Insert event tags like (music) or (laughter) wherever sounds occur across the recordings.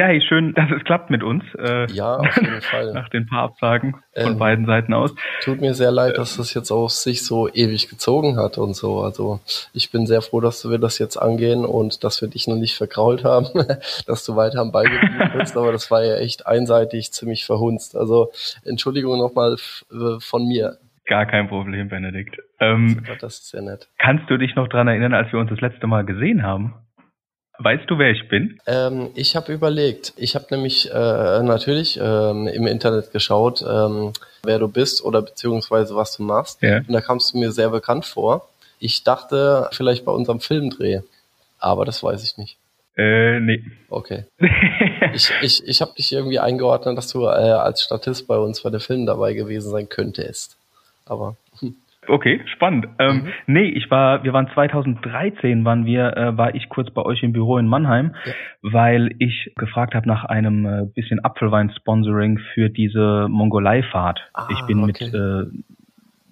Ja, hey, schön, dass es klappt mit uns. Äh, ja, auf jeden (laughs) Fall. Nach den paar Absagen von ähm, beiden Seiten aus. Tut mir sehr leid, dass das jetzt auch sich so ewig gezogen hat und so. Also ich bin sehr froh, dass wir das jetzt angehen und dass wir dich noch nicht verkrault haben, (laughs) dass du weiter am Ball geblieben (laughs) bist. Aber das war ja echt einseitig ziemlich verhunzt. Also Entschuldigung nochmal äh, von mir. Gar kein Problem, Benedikt. Ähm, das ist sehr nett. Kannst du dich noch dran erinnern, als wir uns das letzte Mal gesehen haben? Weißt du, wer ich bin? Ähm, ich habe überlegt. Ich habe nämlich äh, natürlich ähm, im Internet geschaut, ähm, wer du bist oder beziehungsweise was du machst. Ja. Und da kamst du mir sehr bekannt vor. Ich dachte vielleicht bei unserem Filmdreh, aber das weiß ich nicht. Äh, nee. Okay. (laughs) ich ich, ich habe dich irgendwie eingeordnet, dass du äh, als Statist bei uns bei der Film dabei gewesen sein könntest. Aber. Okay, spannend. Ähm, mhm. Nee, ich war, wir waren 2013, waren wir, äh, war ich kurz bei euch im Büro in Mannheim, ja. weil ich gefragt habe nach einem äh, bisschen Apfelwein-Sponsoring für diese Mongolei-Fahrt. Ah, ich bin okay. mit äh,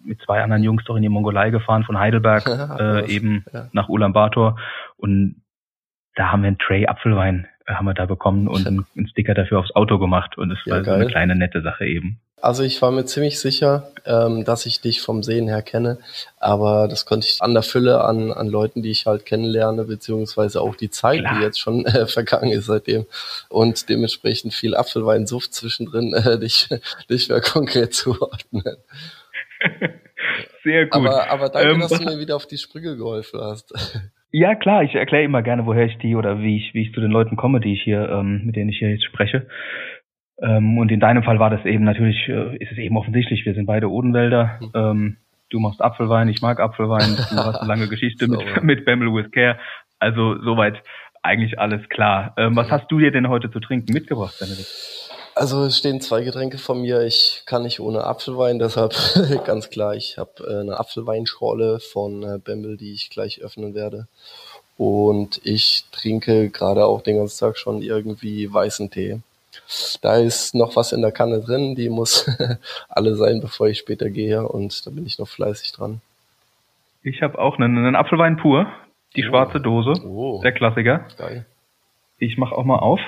mit zwei anderen Jungs doch in die Mongolei gefahren, von Heidelberg (laughs) äh, eben ja. nach Ulaanbaatar und da haben wir einen Tray Apfelwein äh, haben wir da bekommen und einen, einen Sticker dafür aufs Auto gemacht und es ja, war so eine kleine nette Sache eben. Also ich war mir ziemlich sicher, ähm, dass ich dich vom Sehen her kenne, aber das konnte ich an der Fülle an, an Leuten, die ich halt kennenlerne, beziehungsweise auch die Zeit, Klar. die jetzt schon äh, (laughs) vergangen ist seitdem und dementsprechend viel Apfelweinsuft zwischendrin, (laughs) äh, dich, dich mehr konkret zuordnen. (laughs) Sehr gut. Aber, aber danke, ähm, dass du mir wieder auf die Sprünge geholfen hast. Ja, klar, ich erkläre immer gerne, woher ich die oder wie ich, wie ich zu den Leuten komme, die ich hier, ähm, mit denen ich hier jetzt spreche. Ähm, und in deinem Fall war das eben natürlich, äh, ist es eben offensichtlich, wir sind beide Odenwälder. Mhm. Ähm, du machst Apfelwein, ich mag Apfelwein, (laughs) du hast eine lange Geschichte mit, mit Bamble with Care. Also soweit eigentlich alles klar. Ähm, was hast du dir denn heute zu trinken mitgebracht, Benedikt? Also es stehen zwei Getränke von mir. Ich kann nicht ohne Apfelwein, deshalb (laughs) ganz klar, ich habe äh, eine Apfelweinschorle von äh, Bamble, die ich gleich öffnen werde. Und ich trinke gerade auch den ganzen Tag schon irgendwie weißen Tee. Da ist noch was in der Kanne drin, die muss (laughs) alle sein, bevor ich später gehe und da bin ich noch fleißig dran. Ich habe auch einen, einen, Apfelwein pur, die oh. schwarze Dose, oh. der Klassiker. Geil. Ich mache auch mal auf.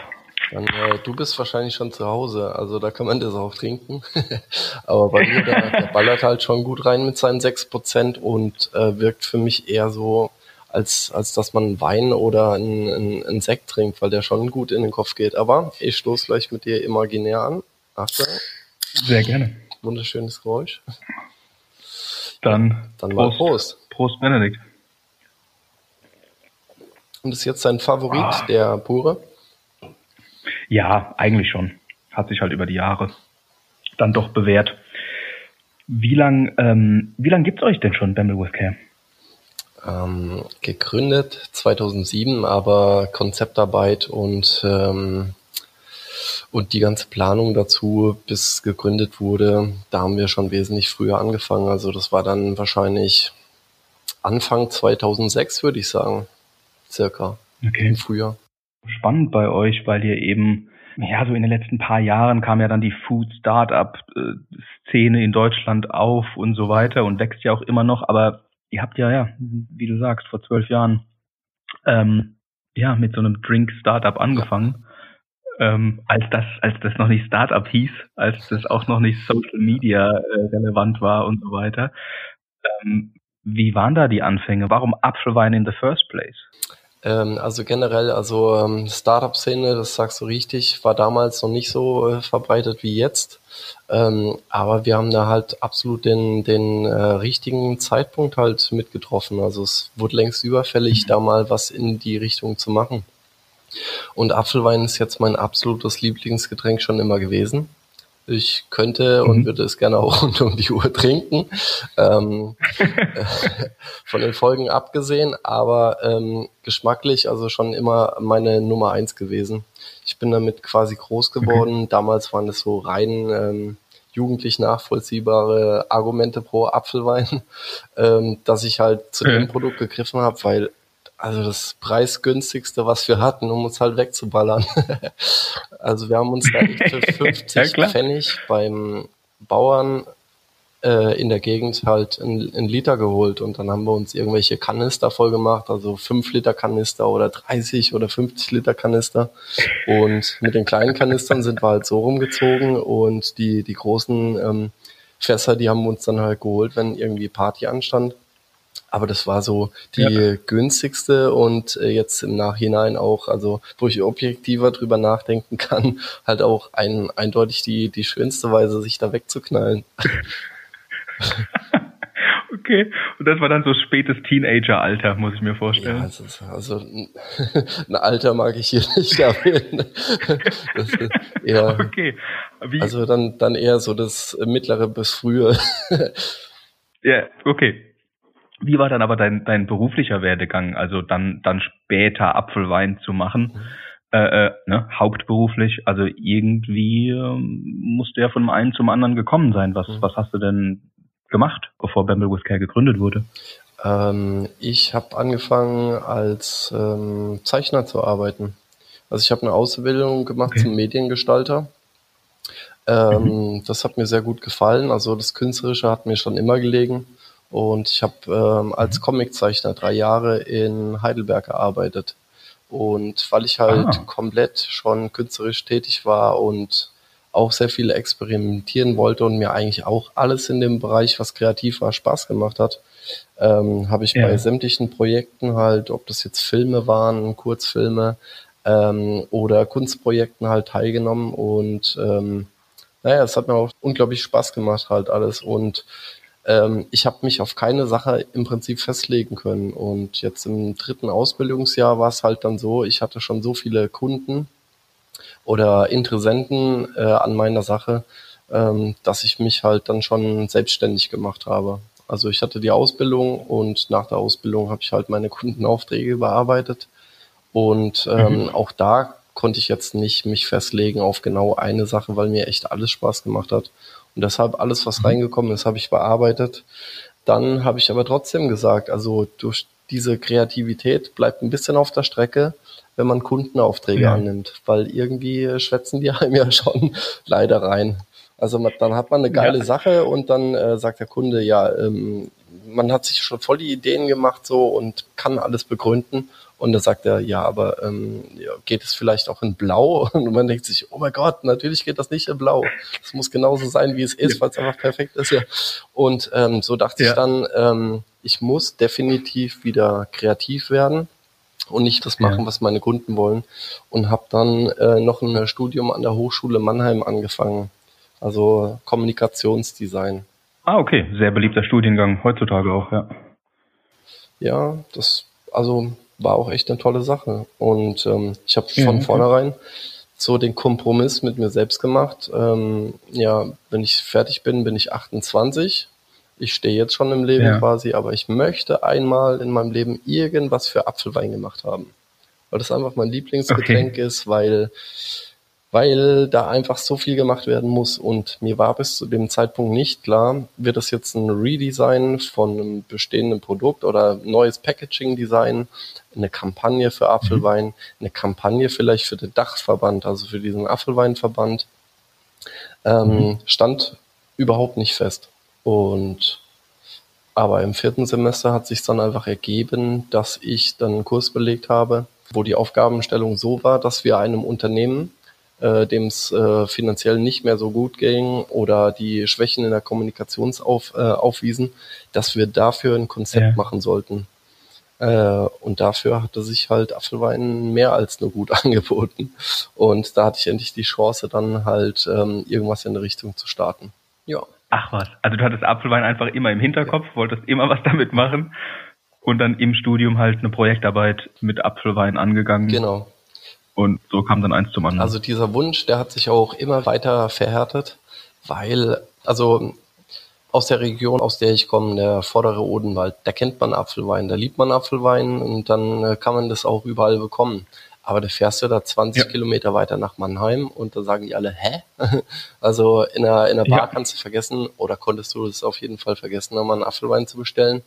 Dann, äh, du bist wahrscheinlich schon zu Hause, also da kann man das auch trinken. (laughs) Aber bei mir, der, der ballert halt schon gut rein mit seinen 6% und äh, wirkt für mich eher so als, als dass man Wein oder einen ein Sekt trinkt, weil der schon gut in den Kopf geht. Aber ich stoße gleich mit dir imaginär an. Achtung. Sehr gerne. Wunderschönes Geräusch. Dann, Dann mal Prost. Prost, Benedikt. Und ist jetzt dein Favorit, ah. der pure? Ja, eigentlich schon. Hat sich halt über die Jahre dann doch bewährt. Wie lang, ähm, wie lang gibt's euch denn schon, Bamble with Care? Ähm, gegründet 2007, aber Konzeptarbeit und ähm, und die ganze Planung dazu, bis gegründet wurde, da haben wir schon wesentlich früher angefangen. Also das war dann wahrscheinlich Anfang 2006, würde ich sagen, circa okay. im Frühjahr. Spannend bei euch, weil ihr eben ja, so in den letzten paar Jahren kam ja dann die Food Startup Szene in Deutschland auf und so weiter und wächst ja auch immer noch, aber ihr habt ja, ja, wie du sagst, vor zwölf Jahren ähm, ja mit so einem Drink Startup angefangen. Ähm, als das, als das noch nicht Startup hieß, als das auch noch nicht Social Media äh, relevant war und so weiter. Ähm, wie waren da die Anfänge? Warum Apfelwein in the first place? Ähm, also generell, also ähm, Startup-Szene, das sagst du richtig, war damals noch nicht so äh, verbreitet wie jetzt. Ähm, aber wir haben da halt absolut den, den äh, richtigen Zeitpunkt halt mitgetroffen. Also es wurde längst überfällig, mhm. da mal was in die Richtung zu machen. Und Apfelwein ist jetzt mein absolutes Lieblingsgetränk schon immer gewesen. Ich könnte und mhm. würde es gerne auch (laughs) rund um die Uhr trinken. Ähm, (laughs) von den Folgen abgesehen, aber ähm, geschmacklich also schon immer meine Nummer eins gewesen. Ich bin damit quasi groß geworden. Okay. Damals waren es so rein ähm, jugendlich nachvollziehbare Argumente pro Apfelwein, (laughs) ähm, dass ich halt zu dem Produkt gegriffen habe, weil also das preisgünstigste, was wir hatten, um uns halt wegzuballern. (laughs) also wir haben uns da für (laughs) 50 ja, Pfennig beim Bauern äh, in der Gegend halt ein, ein Liter geholt und dann haben wir uns irgendwelche Kanister voll gemacht, also 5 Liter Kanister oder 30 oder 50 Liter Kanister und mit den kleinen Kanistern sind wir halt so rumgezogen und die, die großen ähm, Fässer, die haben wir uns dann halt geholt, wenn irgendwie Party anstand. Aber das war so die ja. günstigste und äh, jetzt im Nachhinein auch, also wo ich objektiver drüber nachdenken kann, (laughs) halt auch ein, eindeutig die, die schönste Weise, sich da wegzuknallen. (laughs) okay, und das war dann so spätes Teenager-Alter, muss ich mir vorstellen. Ja, also, also (laughs) ein Alter mag ich hier nicht erwähnen. Eher, okay. Wie? Also dann, dann eher so das mittlere bis frühe. ja, okay. Wie war dann aber dein, dein beruflicher Werdegang, also dann, dann später Apfelwein zu machen? Mhm. Äh, äh, ne, hauptberuflich, also irgendwie ähm, musste ja von dem einen zum anderen gekommen sein. Was, mhm. was hast du denn gemacht, bevor Bamble with Care gegründet wurde? Ähm, ich habe angefangen als ähm, Zeichner zu arbeiten. Also ich habe eine Ausbildung gemacht okay. zum Mediengestalter. Ähm, mhm. Das hat mir sehr gut gefallen. Also das Künstlerische hat mir schon immer gelegen. Und ich habe ähm, als mhm. Comiczeichner drei Jahre in Heidelberg gearbeitet. Und weil ich halt ah. komplett schon künstlerisch tätig war und auch sehr viel experimentieren wollte und mir eigentlich auch alles in dem Bereich, was kreativ war, Spaß gemacht hat, ähm, habe ich ja. bei sämtlichen Projekten halt, ob das jetzt Filme waren, Kurzfilme ähm, oder Kunstprojekten halt teilgenommen und ähm, naja, es hat mir auch unglaublich Spaß gemacht halt alles und ähm, ich habe mich auf keine Sache im Prinzip festlegen können. Und jetzt im dritten Ausbildungsjahr war es halt dann so, ich hatte schon so viele Kunden oder Interessenten äh, an meiner Sache, ähm, dass ich mich halt dann schon selbstständig gemacht habe. Also ich hatte die Ausbildung und nach der Ausbildung habe ich halt meine Kundenaufträge bearbeitet. Und ähm, mhm. auch da konnte ich jetzt nicht mich festlegen auf genau eine Sache, weil mir echt alles Spaß gemacht hat. Und deshalb alles, was mhm. reingekommen ist, habe ich bearbeitet. Dann habe ich aber trotzdem gesagt, also durch diese Kreativität bleibt ein bisschen auf der Strecke, wenn man Kundenaufträge ja. annimmt, weil irgendwie schwätzen die (laughs) einem ja schon leider rein. Also man, dann hat man eine geile ja. Sache und dann äh, sagt der Kunde, ja, ähm, man hat sich schon voll die Ideen gemacht so und kann alles begründen und dann sagt er, ja, aber ähm, ja, geht es vielleicht auch in Blau? (laughs) Und man denkt sich, oh mein Gott, natürlich geht das nicht in Blau. Es muss genauso sein, wie es ist, weil es einfach perfekt ist. Ja. Und ähm, so dachte ja. ich dann, ähm, ich muss definitiv wieder kreativ werden und nicht das machen, ja. was meine Kunden wollen. Und habe dann äh, noch ein Studium an der Hochschule Mannheim angefangen. Also Kommunikationsdesign. Ah, okay. Sehr beliebter Studiengang heutzutage auch, ja. Ja, das, also war auch echt eine tolle Sache. Und ähm, ich habe von mhm. vornherein so den Kompromiss mit mir selbst gemacht. Ähm, ja, wenn ich fertig bin, bin ich 28. Ich stehe jetzt schon im Leben ja. quasi, aber ich möchte einmal in meinem Leben irgendwas für Apfelwein gemacht haben. Weil das einfach mein Lieblingsgetränk okay. ist, weil weil da einfach so viel gemacht werden muss. Und mir war bis zu dem Zeitpunkt nicht klar, wird das jetzt ein Redesign von einem bestehenden Produkt oder neues Packaging-Design, eine Kampagne für Apfelwein, mhm. eine Kampagne vielleicht für den Dachverband, also für diesen Apfelweinverband, ähm, mhm. stand überhaupt nicht fest. Und aber im vierten Semester hat sich dann einfach ergeben, dass ich dann einen Kurs belegt habe, wo die Aufgabenstellung so war, dass wir einem Unternehmen äh, dem es äh, finanziell nicht mehr so gut ging oder die Schwächen in der Kommunikation auf, äh, aufwiesen, dass wir dafür ein Konzept ja. machen sollten. Äh, und dafür hatte sich halt Apfelwein mehr als nur gut (laughs) angeboten. Und da hatte ich endlich die Chance, dann halt ähm, irgendwas in der Richtung zu starten. Ja. Ach was, also du hattest Apfelwein einfach immer im Hinterkopf, ja. wolltest immer was (laughs) damit machen und dann im Studium halt eine Projektarbeit mit Apfelwein angegangen. Genau. Und so kam dann eins zum anderen. Also dieser Wunsch, der hat sich auch immer weiter verhärtet, weil, also aus der Region, aus der ich komme, der vordere Odenwald, da kennt man Apfelwein, da liebt man Apfelwein und dann äh, kann man das auch überall bekommen. Aber da fährst du da 20 ja. Kilometer weiter nach Mannheim und da sagen die alle, hä? (laughs) also in einer, in einer Bar ja. kannst du vergessen, oder konntest du es auf jeden Fall vergessen, nochmal einen Apfelwein zu bestellen.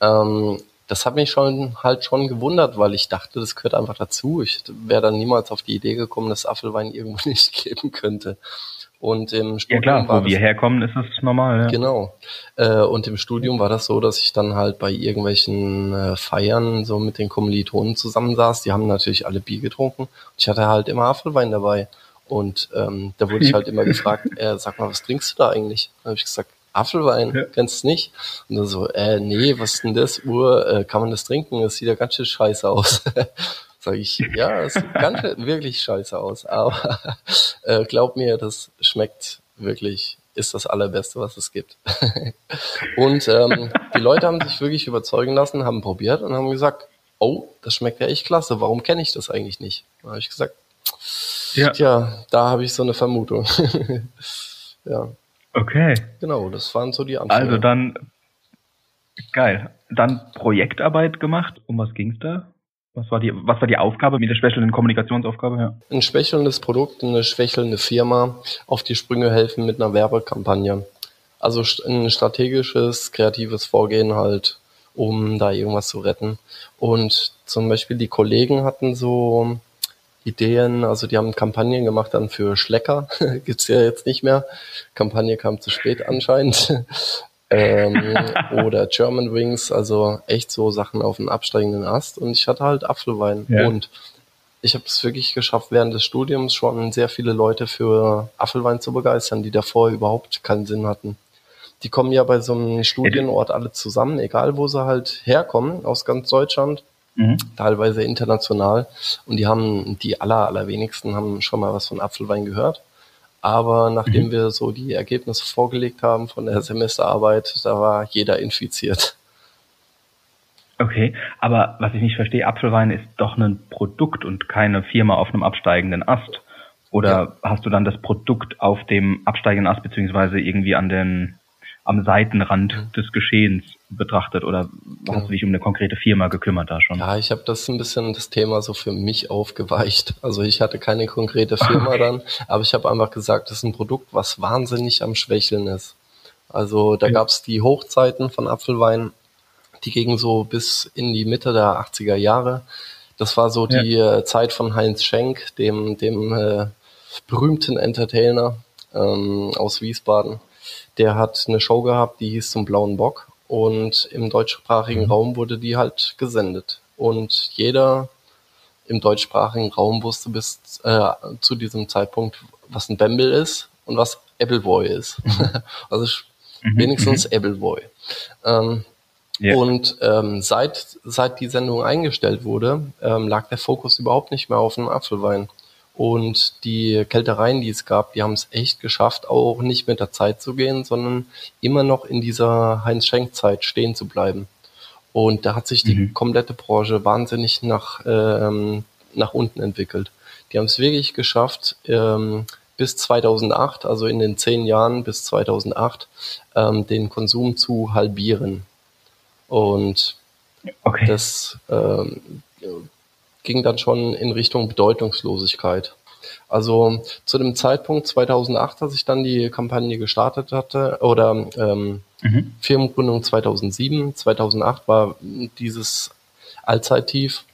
Ähm, das hat mich schon halt schon gewundert, weil ich dachte, das gehört einfach dazu. Ich wäre dann niemals auf die Idee gekommen, dass Apfelwein (laughs) irgendwo nicht geben könnte. Und im Studium ja klar, wo wir herkommen, ist das normal. Ja. Genau. Äh, und im Studium war das so, dass ich dann halt bei irgendwelchen äh, Feiern so mit den Kommilitonen zusammensaß. Die haben natürlich alle Bier getrunken. Ich hatte halt immer Apfelwein dabei. Und ähm, da wurde ich halt immer (laughs) gefragt, äh, sag mal, was trinkst du da eigentlich? Dann habe ich gesagt, Apfelwein, ja. kennst du nicht? Und dann so, äh, nee, was ist denn das? Uhr, äh, kann man das trinken? Das sieht ja ganz schön scheiße aus. (laughs) Sag ich, ja, es sieht ganz wirklich scheiße aus, aber (laughs) äh, glaub mir, das schmeckt wirklich, ist das allerbeste, was es gibt. (laughs) und ähm, die Leute haben sich wirklich überzeugen lassen, haben probiert und haben gesagt, oh, das schmeckt ja echt klasse, warum kenne ich das eigentlich nicht? Da habe ich gesagt, ja. tja, da habe ich so eine Vermutung. ja. Okay. Genau, das waren so die Anfänge. Also dann, geil. Dann Projektarbeit gemacht. Um was ging es da? Was war die, was war die Aufgabe mit der schwächelnden Kommunikationsaufgabe? Ja. Ein schwächelndes Produkt, eine schwächelnde Firma auf die Sprünge helfen mit einer Werbekampagne. Also ein strategisches, kreatives Vorgehen halt, um da irgendwas zu retten. Und zum Beispiel die Kollegen hatten so Ideen, also die haben Kampagnen gemacht dann für Schlecker, (laughs) gibt's ja jetzt nicht mehr. Kampagne kam zu spät anscheinend (laughs) ähm, oder German Wings, also echt so Sachen auf dem absteigenden Ast. Und ich hatte halt Apfelwein. Ja. Und ich habe es wirklich geschafft, während des Studiums schon sehr viele Leute für Apfelwein zu begeistern, die davor überhaupt keinen Sinn hatten. Die kommen ja bei so einem Studienort alle zusammen, egal wo sie halt herkommen, aus ganz Deutschland, mhm. teilweise international. Und die haben, die aller, allerwenigsten haben schon mal was von Apfelwein gehört. Aber nachdem mhm. wir so die Ergebnisse vorgelegt haben von der Semesterarbeit, da war jeder infiziert. Okay, aber was ich nicht verstehe, Apfelwein ist doch ein Produkt und keine Firma auf einem absteigenden Ast. Oder ja. hast du dann das Produkt auf dem absteigenden Ast beziehungsweise irgendwie an den am Seitenrand mhm. des Geschehens betrachtet oder ja. hast du dich um eine konkrete Firma gekümmert da schon? Ja, ich habe das ein bisschen das Thema so für mich aufgeweicht. Also ich hatte keine konkrete Firma (laughs) dann, aber ich habe einfach gesagt, das ist ein Produkt, was wahnsinnig am Schwächeln ist. Also da ja. gab es die Hochzeiten von Apfelwein, die gingen so bis in die Mitte der 80er Jahre. Das war so ja. die äh, Zeit von Heinz Schenk, dem, dem äh, berühmten Entertainer ähm, aus Wiesbaden der hat eine Show gehabt, die hieß zum Blauen Bock und im deutschsprachigen mhm. Raum wurde die halt gesendet. Und jeder im deutschsprachigen Raum wusste bis äh, zu diesem Zeitpunkt, was ein Bamble ist und was Appleboy ist. (laughs) also mhm. wenigstens mhm. Appleboy. Ähm, yeah. Und ähm, seit, seit die Sendung eingestellt wurde, ähm, lag der Fokus überhaupt nicht mehr auf dem Apfelwein. Und die Kältereien, die es gab, die haben es echt geschafft, auch nicht mit der Zeit zu gehen, sondern immer noch in dieser Heinz-Schenk-Zeit stehen zu bleiben. Und da hat sich die mhm. komplette Branche wahnsinnig nach, ähm, nach unten entwickelt. Die haben es wirklich geschafft, ähm, bis 2008, also in den zehn Jahren bis 2008, ähm, den Konsum zu halbieren. Und okay. das ähm, ging dann schon in Richtung Bedeutungslosigkeit. Also zu dem Zeitpunkt 2008, als ich dann die Kampagne gestartet hatte, oder ähm, mhm. Firmengründung 2007, 2008 war dieses Allzeittief.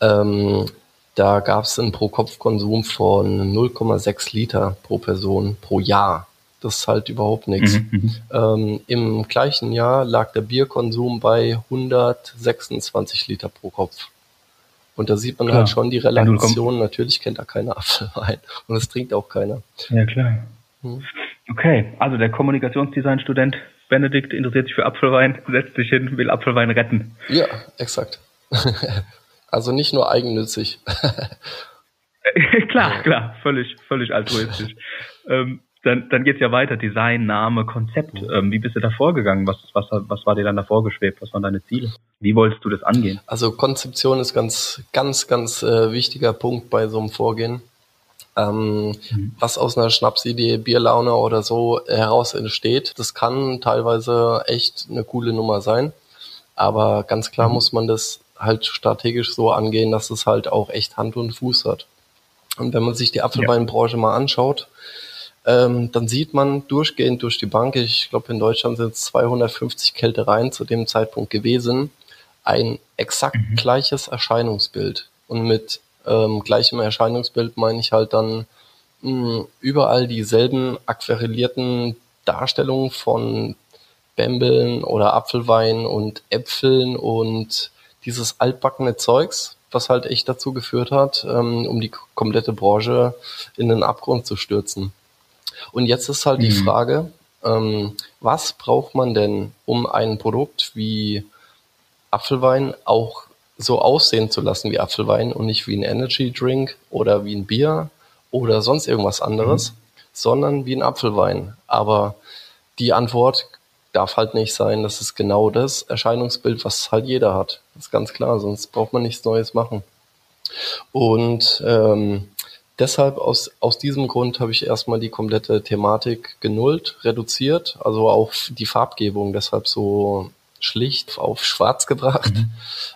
Ähm, da gab es einen Pro-Kopf-Konsum von 0,6 Liter pro Person pro Jahr. Das ist halt überhaupt nichts. Mhm, mhm, ähm, Im gleichen Jahr lag der Bierkonsum bei 126 Liter pro Kopf. Und da sieht man klar. halt schon die Relation. Natürlich kennt da keiner (laughs) Apfelwein. Und es trinkt auch keiner. Ja, klar. Hm. Okay, also der Kommunikationsdesign-Student Benedikt interessiert sich für Apfelwein, (laughs) setzt sich hin, will Apfelwein retten. Ja, exakt. (laughs) also nicht nur eigennützig. klar, klar, völlig, völlig altruistisch. ähm, dann, dann geht's ja weiter. Design, Name, Konzept. Ähm, wie bist du da vorgegangen? Was, was, was war dir dann da vorgeschwebt? Was waren deine Ziele? Wie wolltest du das angehen? Also Konzeption ist ganz, ganz, ganz äh, wichtiger Punkt bei so einem Vorgehen. Ähm, mhm. Was aus einer Schnapsidee, Bierlaune oder so heraus entsteht, das kann teilweise echt eine coole Nummer sein. Aber ganz klar mhm. muss man das halt strategisch so angehen, dass es halt auch echt Hand und Fuß hat. Und wenn man sich die Apfelweinbranche ja. mal anschaut, ähm, dann sieht man durchgehend durch die Bank, ich glaube in Deutschland sind es 250 Kältereien zu dem Zeitpunkt gewesen, ein exakt mhm. gleiches Erscheinungsbild. Und mit ähm, gleichem Erscheinungsbild meine ich halt dann mh, überall dieselben aquarellierten Darstellungen von Bämbeln oder Apfelwein und Äpfeln und dieses altbackene Zeugs, was halt echt dazu geführt hat, ähm, um die komplette Branche in den Abgrund zu stürzen. Und jetzt ist halt mhm. die Frage, ähm, was braucht man denn, um ein Produkt wie Apfelwein auch so aussehen zu lassen wie Apfelwein und nicht wie ein Energy Drink oder wie ein Bier oder sonst irgendwas anderes, mhm. sondern wie ein Apfelwein. Aber die Antwort darf halt nicht sein, das ist genau das Erscheinungsbild, was halt jeder hat. Das ist ganz klar, sonst braucht man nichts Neues machen. Und ähm, deshalb aus, aus diesem Grund habe ich erstmal die komplette Thematik genullt, reduziert, also auch die Farbgebung deshalb so schlicht auf schwarz gebracht mhm.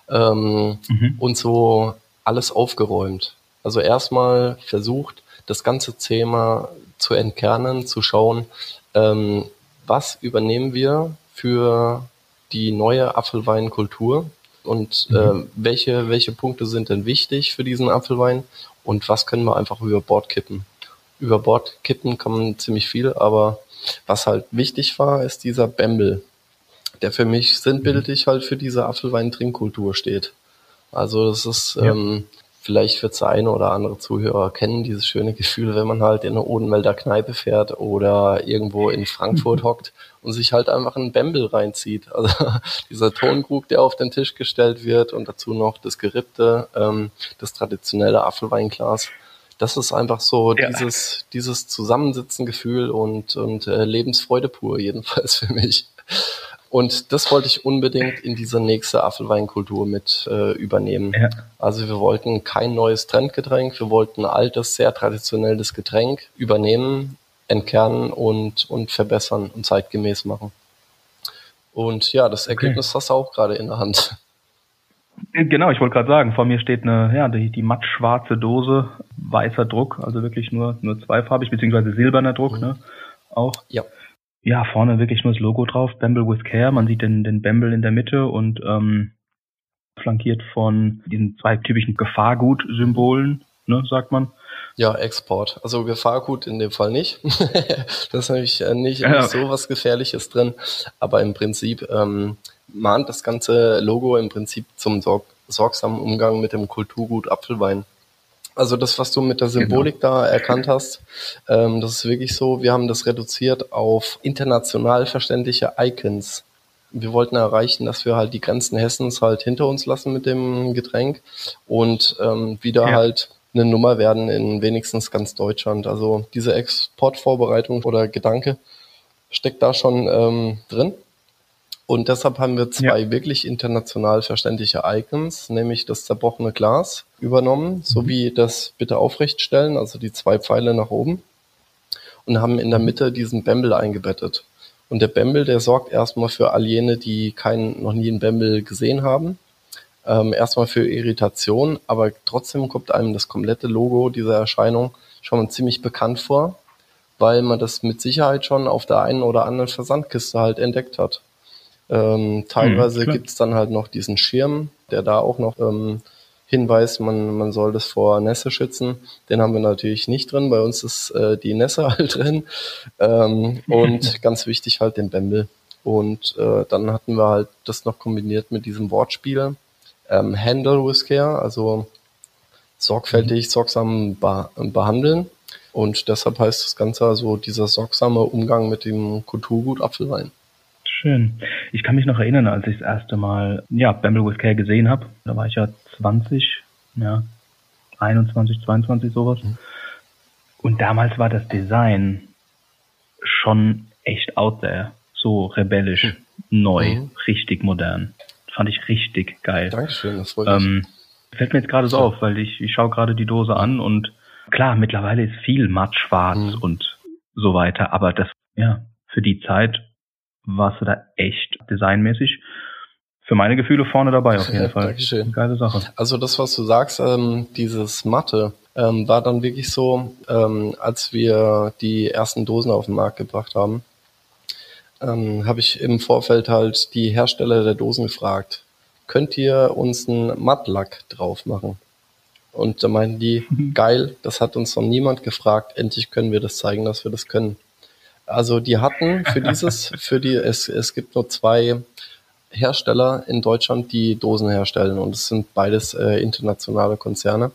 Ähm, mhm. und so alles aufgeräumt. Also erstmal versucht, das ganze Thema zu entkernen, zu schauen, ähm, was übernehmen wir für die neue Apfelweinkultur und mhm. äh, welche, welche Punkte sind denn wichtig für diesen Apfelwein und was können wir einfach über Bord kippen. Über Bord kippen kann man ziemlich viel, aber was halt wichtig war, ist dieser Bembel, der für mich sinnbildlich halt für diese Apfelwein-Trinkkultur steht. Also das ist ja. ähm, Vielleicht wird es eine oder andere Zuhörer kennen, dieses schöne Gefühl, wenn man halt in eine Odenwälder Kneipe fährt oder irgendwo in Frankfurt (laughs) hockt und sich halt einfach einen Bembel reinzieht. Also (laughs) dieser Tonkrug, der auf den Tisch gestellt wird und dazu noch das Gerippte, ähm, das traditionelle Apfelweinglas. Das ist einfach so ja. dieses, dieses Zusammensitzen-Gefühl und, und äh, Lebensfreude pur, jedenfalls für mich. Und das wollte ich unbedingt in diese nächste Apfelweinkultur mit äh, übernehmen. Ja. Also wir wollten kein neues Trendgetränk, wir wollten ein altes, sehr traditionelles Getränk übernehmen, entkernen und, und verbessern und zeitgemäß machen. Und ja, das Ergebnis okay. hast du auch gerade in der Hand. Genau, ich wollte gerade sagen, vor mir steht eine, ja, die, die matt schwarze Dose, weißer Druck, also wirklich nur, nur zweifarbig, beziehungsweise silberner Druck, mhm. ne? Auch. Ja ja, vorne wirklich nur das Logo drauf, Bamble with Care. Man sieht den, den Bamble in der Mitte und ähm, flankiert von diesen zwei typischen Gefahrgut-Symbolen, ne, sagt man. Ja, Export. Also Gefahrgut in dem Fall nicht. (laughs) das ist nämlich äh, nicht, ja. nicht so was Gefährliches drin. Aber im Prinzip ähm, mahnt das ganze Logo im Prinzip zum sorg sorgsamen Umgang mit dem Kulturgut Apfelwein. Also das, was du mit der Symbolik genau. da erkannt hast, ähm, das ist wirklich so, wir haben das reduziert auf international verständliche Icons. Wir wollten erreichen, dass wir halt die Grenzen Hessens halt hinter uns lassen mit dem Getränk und ähm, wieder ja. halt eine Nummer werden in wenigstens ganz Deutschland. Also diese Exportvorbereitung oder Gedanke steckt da schon ähm, drin. Und deshalb haben wir zwei ja. wirklich international verständliche Icons, nämlich das zerbrochene Glas übernommen, sowie mhm. das bitte aufrechtstellen, also die zwei Pfeile nach oben, und haben in der mhm. Mitte diesen Bembel eingebettet. Und der Bembel, der sorgt erstmal für all jene, die keinen, noch nie einen Bembel gesehen haben, ähm, erstmal für Irritation, aber trotzdem kommt einem das komplette Logo dieser Erscheinung schon mal ziemlich bekannt vor, weil man das mit Sicherheit schon auf der einen oder anderen Versandkiste halt entdeckt hat. Ähm, teilweise mhm, gibt's dann halt noch diesen Schirm, der da auch noch ähm, hinweist, man, man soll das vor Nässe schützen. Den haben wir natürlich nicht drin. Bei uns ist äh, die Nässe (laughs) halt drin. Ähm, und (laughs) ganz wichtig halt den Bämbel. Und äh, dann hatten wir halt das noch kombiniert mit diesem Wortspiel. Ähm, Handle with care, also sorgfältig, mhm. sorgsam beh behandeln. Und deshalb heißt das Ganze also dieser sorgsame Umgang mit dem Kulturgut Apfelwein. Schön. Ich kann mich noch erinnern, als ich das erste Mal ja, Bamble with Care gesehen habe. Da war ich ja 20, ja, 21, 22 sowas. Mhm. Und damals war das Design schon echt out there. So rebellisch, mhm. neu, mhm. richtig modern. Fand ich richtig geil. Dankeschön, das freut mich. Ähm, fällt mir jetzt gerade so auf, weil ich, ich schaue gerade die Dose an und klar, mittlerweile ist viel matt schwarz mhm. und so weiter, aber das, ja, für die Zeit warst du da echt designmäßig für meine Gefühle vorne dabei auf (laughs) jeden Fall. Dankeschön. Geile Sache. Also das, was du sagst, ähm, dieses Matte, ähm, war dann wirklich so, ähm, als wir die ersten Dosen auf den Markt gebracht haben, ähm, habe ich im Vorfeld halt die Hersteller der Dosen gefragt, könnt ihr uns einen Mattlack drauf machen? Und da meinten die, (laughs) geil, das hat uns noch niemand gefragt, endlich können wir das zeigen, dass wir das können. Also die hatten für (laughs) dieses, für die, es, es gibt nur zwei Hersteller in Deutschland, die Dosen herstellen und es sind beides äh, internationale Konzerne.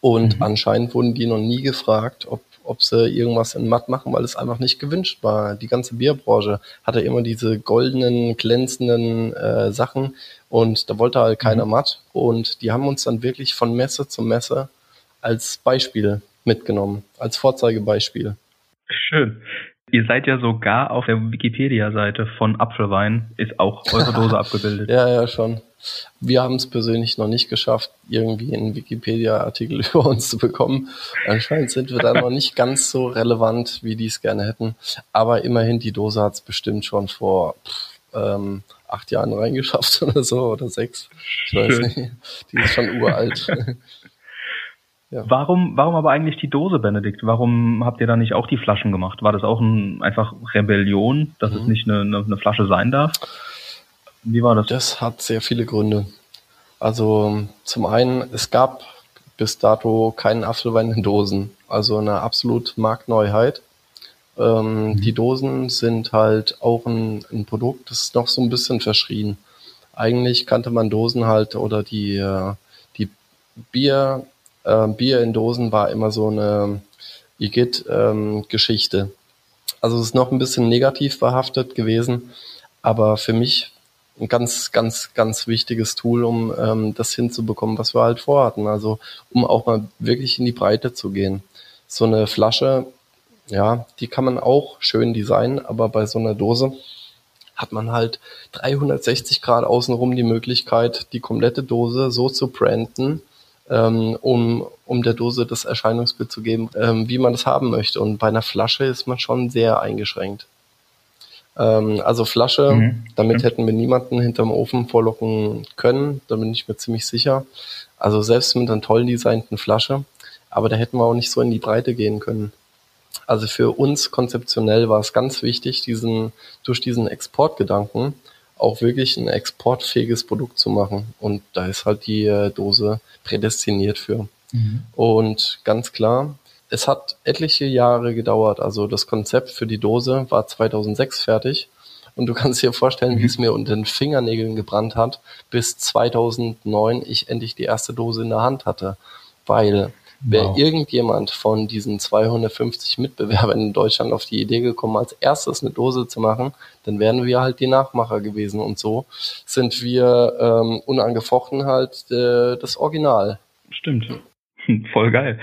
Und mhm. anscheinend wurden die noch nie gefragt, ob, ob sie irgendwas in matt machen, weil es einfach nicht gewünscht war. Die ganze Bierbranche hatte immer diese goldenen, glänzenden äh, Sachen und da wollte halt keiner mhm. matt. Und die haben uns dann wirklich von Messe zu Messe als Beispiel mitgenommen, als Vorzeigebeispiel. Schön. Ihr seid ja sogar auf der Wikipedia-Seite von Apfelwein, ist auch eure (laughs) Dose abgebildet. Ja, ja, schon. Wir haben es persönlich noch nicht geschafft, irgendwie einen Wikipedia-Artikel (laughs) über uns zu bekommen. Anscheinend sind wir da noch nicht ganz so relevant, wie die es gerne hätten. Aber immerhin, die Dose hat es bestimmt schon vor pff, ähm, acht Jahren reingeschafft (laughs) oder so, oder sechs. Ich weiß nicht. Die ist schon uralt. Ja. Warum, warum aber eigentlich die Dose, Benedikt? Warum habt ihr da nicht auch die Flaschen gemacht? War das auch ein, einfach Rebellion, dass mhm. es nicht eine, eine, eine, Flasche sein darf? Wie war das? Das hat sehr viele Gründe. Also zum einen, es gab bis dato keinen Apfelwein in Dosen, also eine absolut Marktneuheit. Ähm, mhm. Die Dosen sind halt auch ein, ein Produkt, das ist noch so ein bisschen verschrien. Eigentlich kannte man Dosen halt oder die, äh, die Bier äh, Bier in Dosen war immer so eine Igitt-Geschichte. Ähm, also es ist noch ein bisschen negativ behaftet gewesen, aber für mich ein ganz, ganz, ganz wichtiges Tool, um ähm, das hinzubekommen, was wir halt vorhatten. Also um auch mal wirklich in die Breite zu gehen. So eine Flasche, ja, die kann man auch schön designen, aber bei so einer Dose hat man halt 360 Grad außenrum die Möglichkeit, die komplette Dose so zu branden, ähm, um, um der Dose das Erscheinungsbild zu geben, ähm, wie man das haben möchte. Und bei einer Flasche ist man schon sehr eingeschränkt. Ähm, also Flasche, mhm. damit hätten wir niemanden hinterm Ofen vorlocken können, da bin ich mir ziemlich sicher. Also selbst mit einer toll designten Flasche, aber da hätten wir auch nicht so in die Breite gehen können. Also für uns konzeptionell war es ganz wichtig, diesen, durch diesen Exportgedanken auch wirklich ein exportfähiges Produkt zu machen. Und da ist halt die äh, Dose prädestiniert für. Mhm. Und ganz klar, es hat etliche Jahre gedauert. Also das Konzept für die Dose war 2006 fertig. Und du kannst dir vorstellen, mhm. wie es mir unter den Fingernägeln gebrannt hat, bis 2009 ich endlich die erste Dose in der Hand hatte. Weil Wäre wow. irgendjemand von diesen 250 Mitbewerbern in Deutschland auf die Idee gekommen, als erstes eine Dose zu machen, dann wären wir halt die Nachmacher gewesen. Und so sind wir ähm, unangefochten halt äh, das Original. Stimmt. Hm, voll geil.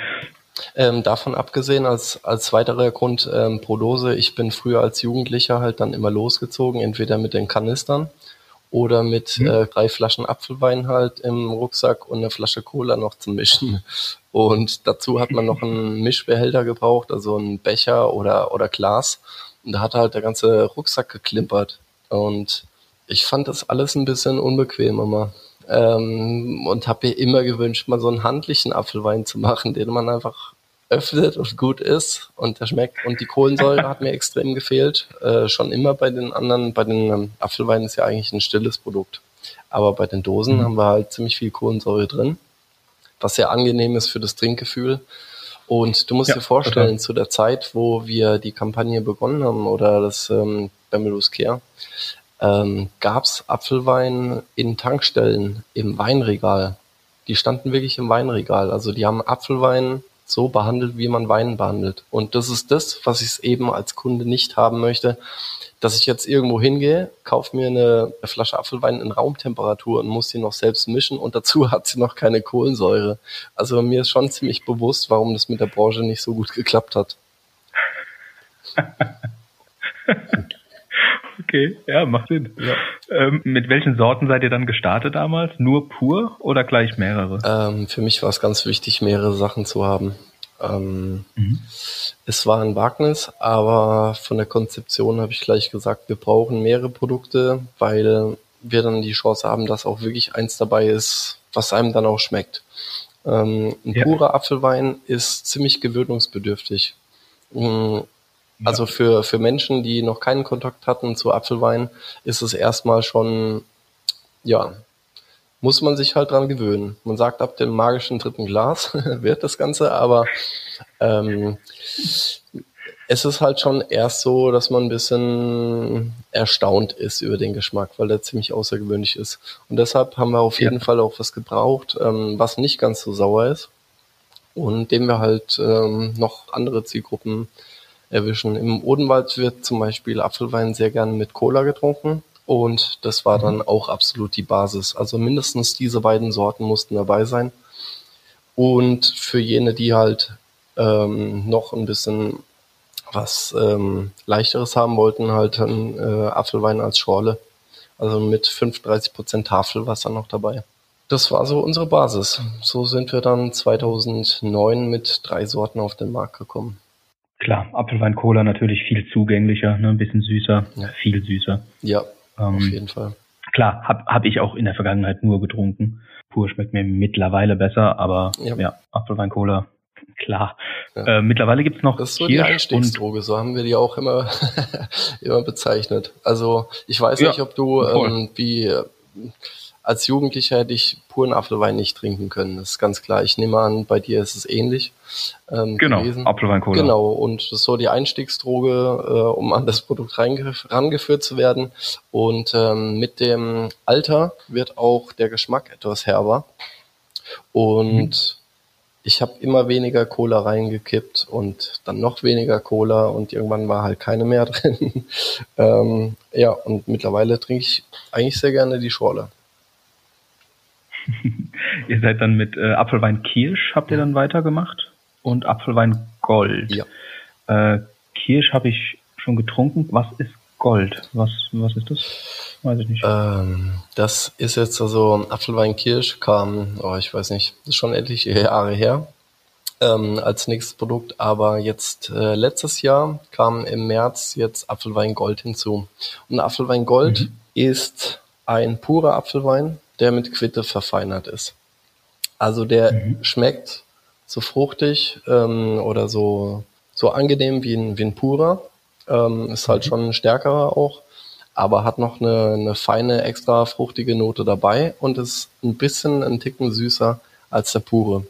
Ähm, davon abgesehen, als, als weiterer Grund ähm, pro Dose, ich bin früher als Jugendlicher halt dann immer losgezogen, entweder mit den Kanistern oder mit mhm. äh, drei Flaschen Apfelwein halt im Rucksack und eine Flasche Cola noch zu mischen. Und dazu hat man noch einen (laughs) Mischbehälter gebraucht, also einen Becher oder, oder Glas. Und da hat halt der ganze Rucksack geklimpert. Und ich fand das alles ein bisschen unbequem immer. Ähm, und habe mir immer gewünscht, mal so einen handlichen Apfelwein zu machen, den man einfach öffnet und gut ist und der schmeckt. Und die Kohlensäure hat mir extrem gefehlt. Äh, schon immer bei den anderen, bei den ähm, Apfelweinen ist ja eigentlich ein stilles Produkt. Aber bei den Dosen mhm. haben wir halt ziemlich viel Kohlensäure drin, was sehr angenehm ist für das Trinkgefühl. Und du musst ja, dir vorstellen, okay. zu der Zeit, wo wir die Kampagne begonnen haben oder das ähm, Bamberus Care, ähm, gab es Apfelwein in Tankstellen im Weinregal. Die standen wirklich im Weinregal. Also die haben Apfelwein so behandelt, wie man Wein behandelt. Und das ist das, was ich eben als Kunde nicht haben möchte, dass ich jetzt irgendwo hingehe, kaufe mir eine Flasche Apfelwein in Raumtemperatur und muss sie noch selbst mischen und dazu (laughs) hat sie noch keine Kohlensäure. Also mir ist schon ziemlich bewusst, warum das mit der Branche nicht so gut geklappt hat. (laughs) Okay, ja, macht Sinn. Ja. Ähm, mit welchen Sorten seid ihr dann gestartet damals? Nur pur oder gleich mehrere? Ähm, für mich war es ganz wichtig, mehrere Sachen zu haben. Ähm, mhm. Es war ein Wagnis, aber von der Konzeption habe ich gleich gesagt, wir brauchen mehrere Produkte, weil wir dann die Chance haben, dass auch wirklich eins dabei ist, was einem dann auch schmeckt. Ähm, ein ja. purer Apfelwein ist ziemlich gewöhnungsbedürftig. Also für, für Menschen, die noch keinen Kontakt hatten zu Apfelwein, ist es erstmal schon, ja, muss man sich halt dran gewöhnen. Man sagt, ab dem magischen dritten Glas (laughs) wird das Ganze, aber ähm, es ist halt schon erst so, dass man ein bisschen erstaunt ist über den Geschmack, weil der ziemlich außergewöhnlich ist. Und deshalb haben wir auf jeden ja. Fall auch was gebraucht, ähm, was nicht ganz so sauer ist und dem wir halt ähm, noch andere Zielgruppen erwischen. Im Odenwald wird zum Beispiel Apfelwein sehr gerne mit Cola getrunken und das war dann mhm. auch absolut die Basis. Also mindestens diese beiden Sorten mussten dabei sein. Und für jene, die halt ähm, noch ein bisschen was ähm, leichteres haben wollten, halt dann äh, Apfelwein als Schorle. Also mit 35 Prozent Tafelwasser noch dabei. Das war so unsere Basis. So sind wir dann 2009 mit drei Sorten auf den Markt gekommen. Klar, Apfelwein Cola natürlich viel zugänglicher, ne? ein bisschen süßer, ja. viel süßer. Ja, ähm, auf jeden Fall. Klar, habe hab ich auch in der Vergangenheit nur getrunken. Pur schmeckt mir mittlerweile besser, aber ja, ja Apfelwein Cola Klar. Ja. Äh, mittlerweile gibt's noch Das ist so Kirsch die Einstiegsdroge, so haben wir die auch immer, (laughs) immer bezeichnet. Also ich weiß nicht, ob du ähm, wie als Jugendlicher hätte ich puren Apfelwein nicht trinken können. Das ist ganz klar. Ich nehme an, bei dir ist es ähnlich. Ähm, genau, gewesen. Apfelwein Cola. Genau, und das ist so die Einstiegsdroge, äh, um an das Produkt rangeführt zu werden. Und ähm, mit dem Alter wird auch der Geschmack etwas herber. Und mhm ich habe immer weniger Cola reingekippt und dann noch weniger Cola und irgendwann war halt keine mehr (laughs) drin. ähm, ja, und mittlerweile trinke ich eigentlich sehr gerne die Schorle. (laughs) ihr seid dann mit äh, Apfelwein Kirsch, habt ihr dann weitergemacht und Apfelwein Gold. Ja. Äh, Kirsch habe ich schon getrunken. Was ist Gold? Was, was ist das? Weiß ich nicht. Ähm, das ist jetzt also Apfelwein Kirsch kam, oh, ich weiß nicht, ist schon etliche Jahre her. Ähm, als nächstes Produkt, aber jetzt äh, letztes Jahr kam im März jetzt Apfelwein Gold hinzu. Und Apfelwein Gold mhm. ist ein purer Apfelwein, der mit Quitte verfeinert ist. Also der mhm. schmeckt so fruchtig ähm, oder so, so angenehm wie ein, wie ein purer. Ähm, ist halt mhm. schon ein stärkerer auch aber hat noch eine, eine feine, extra fruchtige Note dabei und ist ein bisschen ein Ticken süßer als der pure.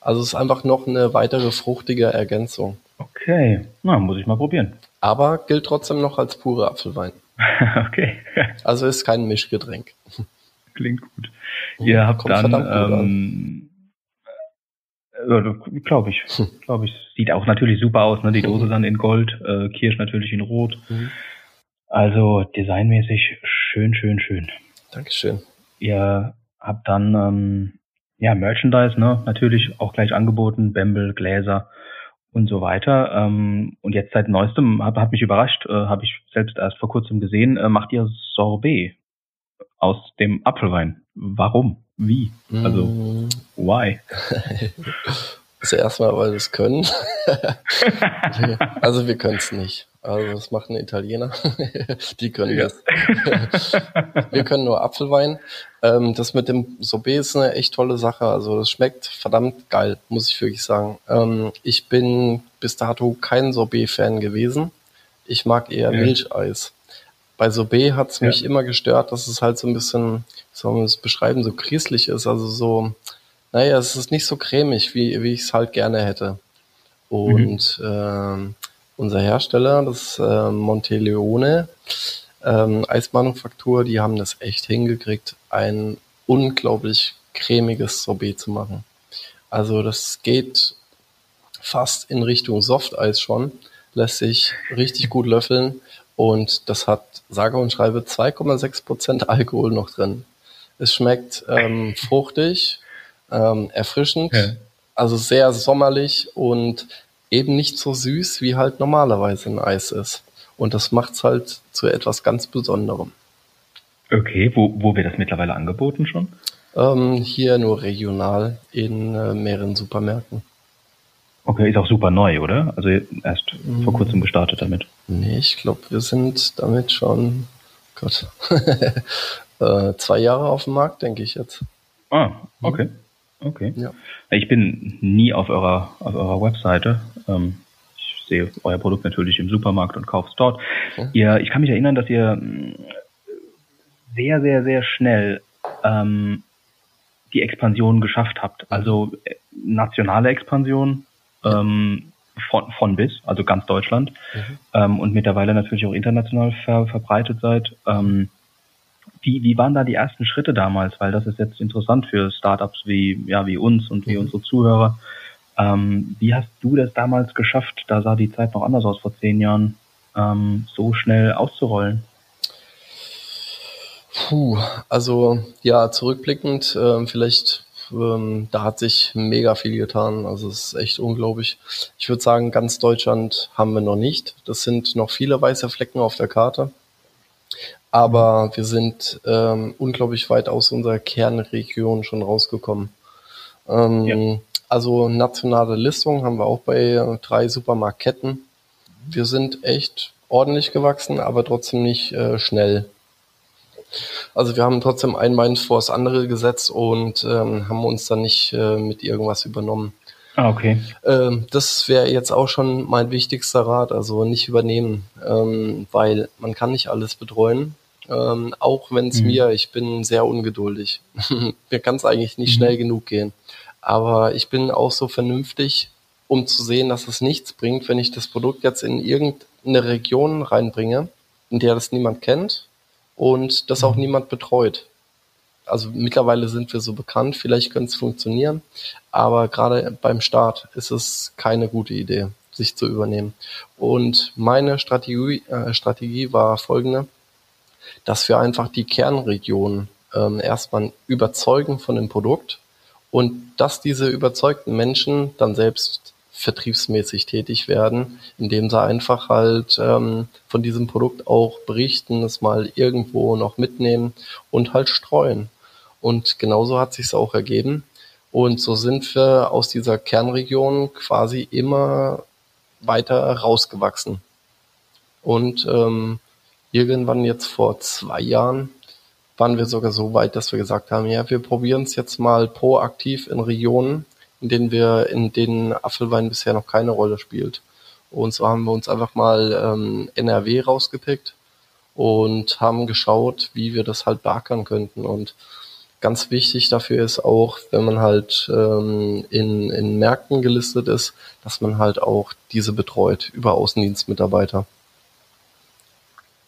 Also es ist einfach noch eine weitere fruchtige Ergänzung. Okay, na, muss ich mal probieren. Aber gilt trotzdem noch als pure Apfelwein. (laughs) okay. also ist kein Mischgetränk. Klingt gut. Ihr habt dann, ähm, äh, glaube ich, glaube ich, sieht auch natürlich super aus, ne? Die Dose dann in Gold, äh, Kirsch natürlich in Rot. Mhm. Also designmäßig schön, schön, schön. Dankeschön. Ihr habt dann ähm, ja Merchandise, ne, natürlich auch gleich angeboten, Bämbel, Gläser und so weiter. Ähm, und jetzt seit neuestem hat, hat mich überrascht, äh, habe ich selbst erst vor kurzem gesehen, äh, macht ihr Sorbet aus dem Apfelwein. Warum? Wie? Also mm. why? (laughs) Also erstmal, weil wir es können. (laughs) also wir können es nicht. Also das macht ein Italiener. (laughs) Die können ja. das. wir können nur Apfelwein. Ähm, das mit dem Sorbet ist eine echt tolle Sache. Also das schmeckt verdammt geil, muss ich wirklich sagen. Ähm, ich bin bis dato kein Sorbet-Fan gewesen. Ich mag eher ja. Milcheis. Bei Sorbet hat es mich immer gestört, dass es halt so ein bisschen, wie soll man es beschreiben, so krieslich ist. Also so, naja, es ist nicht so cremig, wie, wie ich es halt gerne hätte. Und mhm. ähm, unser Hersteller, das äh, Monteleone ähm, Eismanufaktur, die haben das echt hingekriegt, ein unglaublich cremiges Sorbet zu machen. Also das geht fast in Richtung Softeis schon, lässt sich richtig gut löffeln und das hat sage und schreibe 2,6 Prozent Alkohol noch drin. Es schmeckt ähm, fruchtig, ähm, erfrischend, ja. also sehr sommerlich und eben nicht so süß, wie halt normalerweise ein Eis ist. Und das macht's halt zu etwas ganz Besonderem. Okay, wo, wo wird das mittlerweile angeboten schon? Ähm, hier nur regional in äh, mehreren Supermärkten. Okay, ist auch super neu, oder? Also erst mm. vor kurzem gestartet damit. Nee, ich glaube, wir sind damit schon, Gott, (laughs) äh, zwei Jahre auf dem Markt, denke ich jetzt. Ah, okay. Mhm. Okay. Ja. Ich bin nie auf eurer, auf eurer Webseite. Ähm, ich sehe euer Produkt natürlich im Supermarkt und kaufe es dort. Okay. Ihr, ich kann mich erinnern, dass ihr mm, sehr, sehr, sehr schnell ähm, die Expansion geschafft habt. Also äh, nationale Expansion ähm, von, von bis, also ganz Deutschland mhm. ähm, und mittlerweile natürlich auch international ver, verbreitet seid. Ähm, wie, wie waren da die ersten Schritte damals? Weil das ist jetzt interessant für Startups wie, ja, wie uns und wie mhm. unsere Zuhörer. Ähm, wie hast du das damals geschafft? Da sah die Zeit noch anders aus vor zehn Jahren, ähm, so schnell auszurollen. Puh, also ja, zurückblickend, ähm, vielleicht, ähm, da hat sich mega viel getan. Also es ist echt unglaublich. Ich würde sagen, ganz Deutschland haben wir noch nicht. Das sind noch viele weiße Flecken auf der Karte. Aber wir sind ähm, unglaublich weit aus unserer Kernregion schon rausgekommen. Ähm, ja. Also nationale Listung haben wir auch bei drei Supermarktketten. Wir sind echt ordentlich gewachsen, aber trotzdem nicht äh, schnell. Also wir haben trotzdem ein Bein vor das andere gesetzt und ähm, haben uns dann nicht äh, mit irgendwas übernommen. Ah, okay. Ähm, das wäre jetzt auch schon mein wichtigster Rat, also nicht übernehmen, ähm, weil man kann nicht alles betreuen. Ähm, auch wenn es mhm. mir, ich bin sehr ungeduldig. (laughs) mir kann es eigentlich nicht mhm. schnell genug gehen. Aber ich bin auch so vernünftig, um zu sehen, dass es nichts bringt, wenn ich das Produkt jetzt in irgendeine Region reinbringe, in der das niemand kennt und das auch mhm. niemand betreut. Also mittlerweile sind wir so bekannt, vielleicht könnte es funktionieren, aber gerade beim Start ist es keine gute Idee, sich zu übernehmen. Und meine Strategie, äh, Strategie war folgende, dass wir einfach die Kernregion ähm, erstmal überzeugen von dem Produkt und dass diese überzeugten Menschen dann selbst vertriebsmäßig tätig werden, indem sie einfach halt ähm, von diesem Produkt auch berichten, es mal irgendwo noch mitnehmen und halt streuen. Und genauso hat sich auch ergeben. Und so sind wir aus dieser Kernregion quasi immer weiter rausgewachsen. Und ähm, irgendwann jetzt vor zwei Jahren waren wir sogar so weit, dass wir gesagt haben, ja, wir probieren es jetzt mal proaktiv in Regionen, in denen wir, in denen Apfelwein bisher noch keine Rolle spielt. Und so haben wir uns einfach mal ähm, NRW rausgepickt und haben geschaut, wie wir das halt beackern könnten. Und ganz wichtig dafür ist auch, wenn man halt ähm, in, in Märkten gelistet ist, dass man halt auch diese betreut über Außendienstmitarbeiter.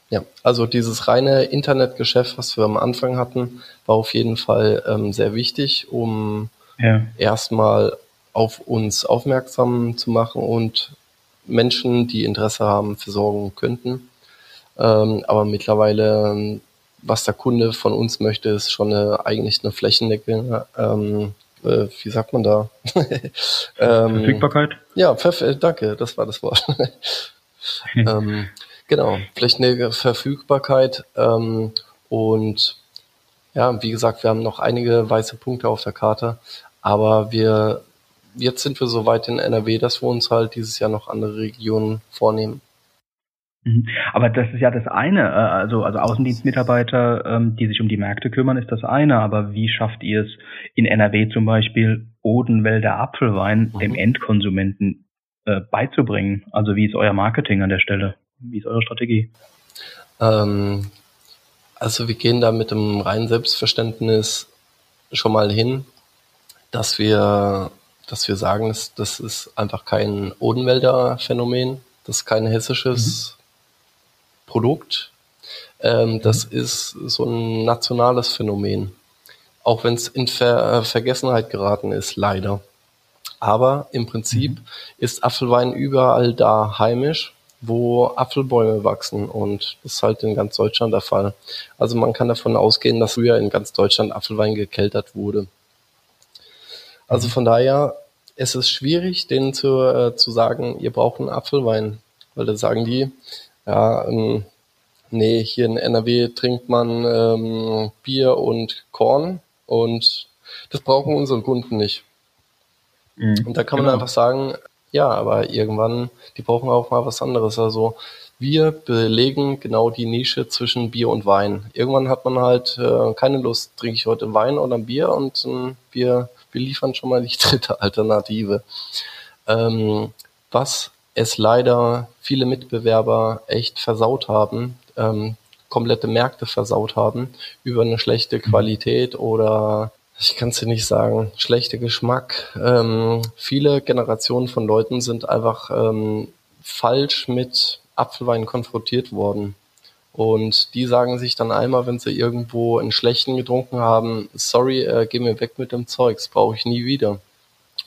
Ja, also dieses reine Internetgeschäft, was wir am Anfang hatten, war auf jeden Fall ähm, sehr wichtig, um ja. erstmal auf uns aufmerksam zu machen und Menschen, die Interesse haben, versorgen könnten. Ähm, aber mittlerweile, was der Kunde von uns möchte, ist schon eine, eigentlich eine flächendeckende, ähm, äh, wie sagt man da? (laughs) ähm, Verfügbarkeit? Ja, perf danke, das war das Wort. (laughs) ähm, genau, flächendeckende Verfügbarkeit ähm, und ja, wie gesagt, wir haben noch einige weiße Punkte auf der Karte, aber wir, jetzt sind wir so weit in NRW, dass wir uns halt dieses Jahr noch andere Regionen vornehmen. Mhm. Aber das ist ja das eine, äh, also, also Außendienstmitarbeiter, ähm, die sich um die Märkte kümmern, ist das eine. Aber wie schafft ihr es in NRW zum Beispiel, Odenwälder Apfelwein mhm. dem Endkonsumenten äh, beizubringen? Also wie ist euer Marketing an der Stelle? Wie ist eure Strategie? Ähm, also wir gehen da mit dem reinen Selbstverständnis schon mal hin, dass wir, dass wir sagen, das, das ist einfach kein Odenwälder Phänomen, das ist kein hessisches mhm. Produkt. Ähm, mhm. Das ist so ein nationales Phänomen. Auch wenn es in Ver Vergessenheit geraten ist, leider. Aber im Prinzip mhm. ist Apfelwein überall da heimisch, wo Apfelbäume wachsen und das ist halt in ganz Deutschland der Fall. Also man kann davon ausgehen, dass früher in ganz Deutschland Apfelwein gekeltert wurde. Also von daher ist es schwierig, denen zu, äh, zu sagen, ihr braucht einen Apfelwein. Weil da sagen die, ja, ähm, nee, hier in NRW trinkt man ähm, Bier und Korn und das brauchen unsere Kunden nicht. Mhm, und da kann genau. man einfach sagen, ja, aber irgendwann, die brauchen auch mal was anderes. Also wir belegen genau die Nische zwischen Bier und Wein. Irgendwann hat man halt äh, keine Lust, trinke ich heute Wein oder ein Bier und äh, wir wir liefern schon mal die (laughs) dritte Alternative. Ähm, was es leider viele Mitbewerber echt versaut haben, ähm, komplette Märkte versaut haben, über eine schlechte mhm. Qualität oder ich kann es dir nicht sagen, schlechter Geschmack. Ähm, viele Generationen von Leuten sind einfach ähm, falsch mit Apfelwein konfrontiert worden. Und die sagen sich dann einmal, wenn sie irgendwo einen schlechten getrunken haben, sorry, äh, geh mir weg mit dem Zeugs, brauche ich nie wieder.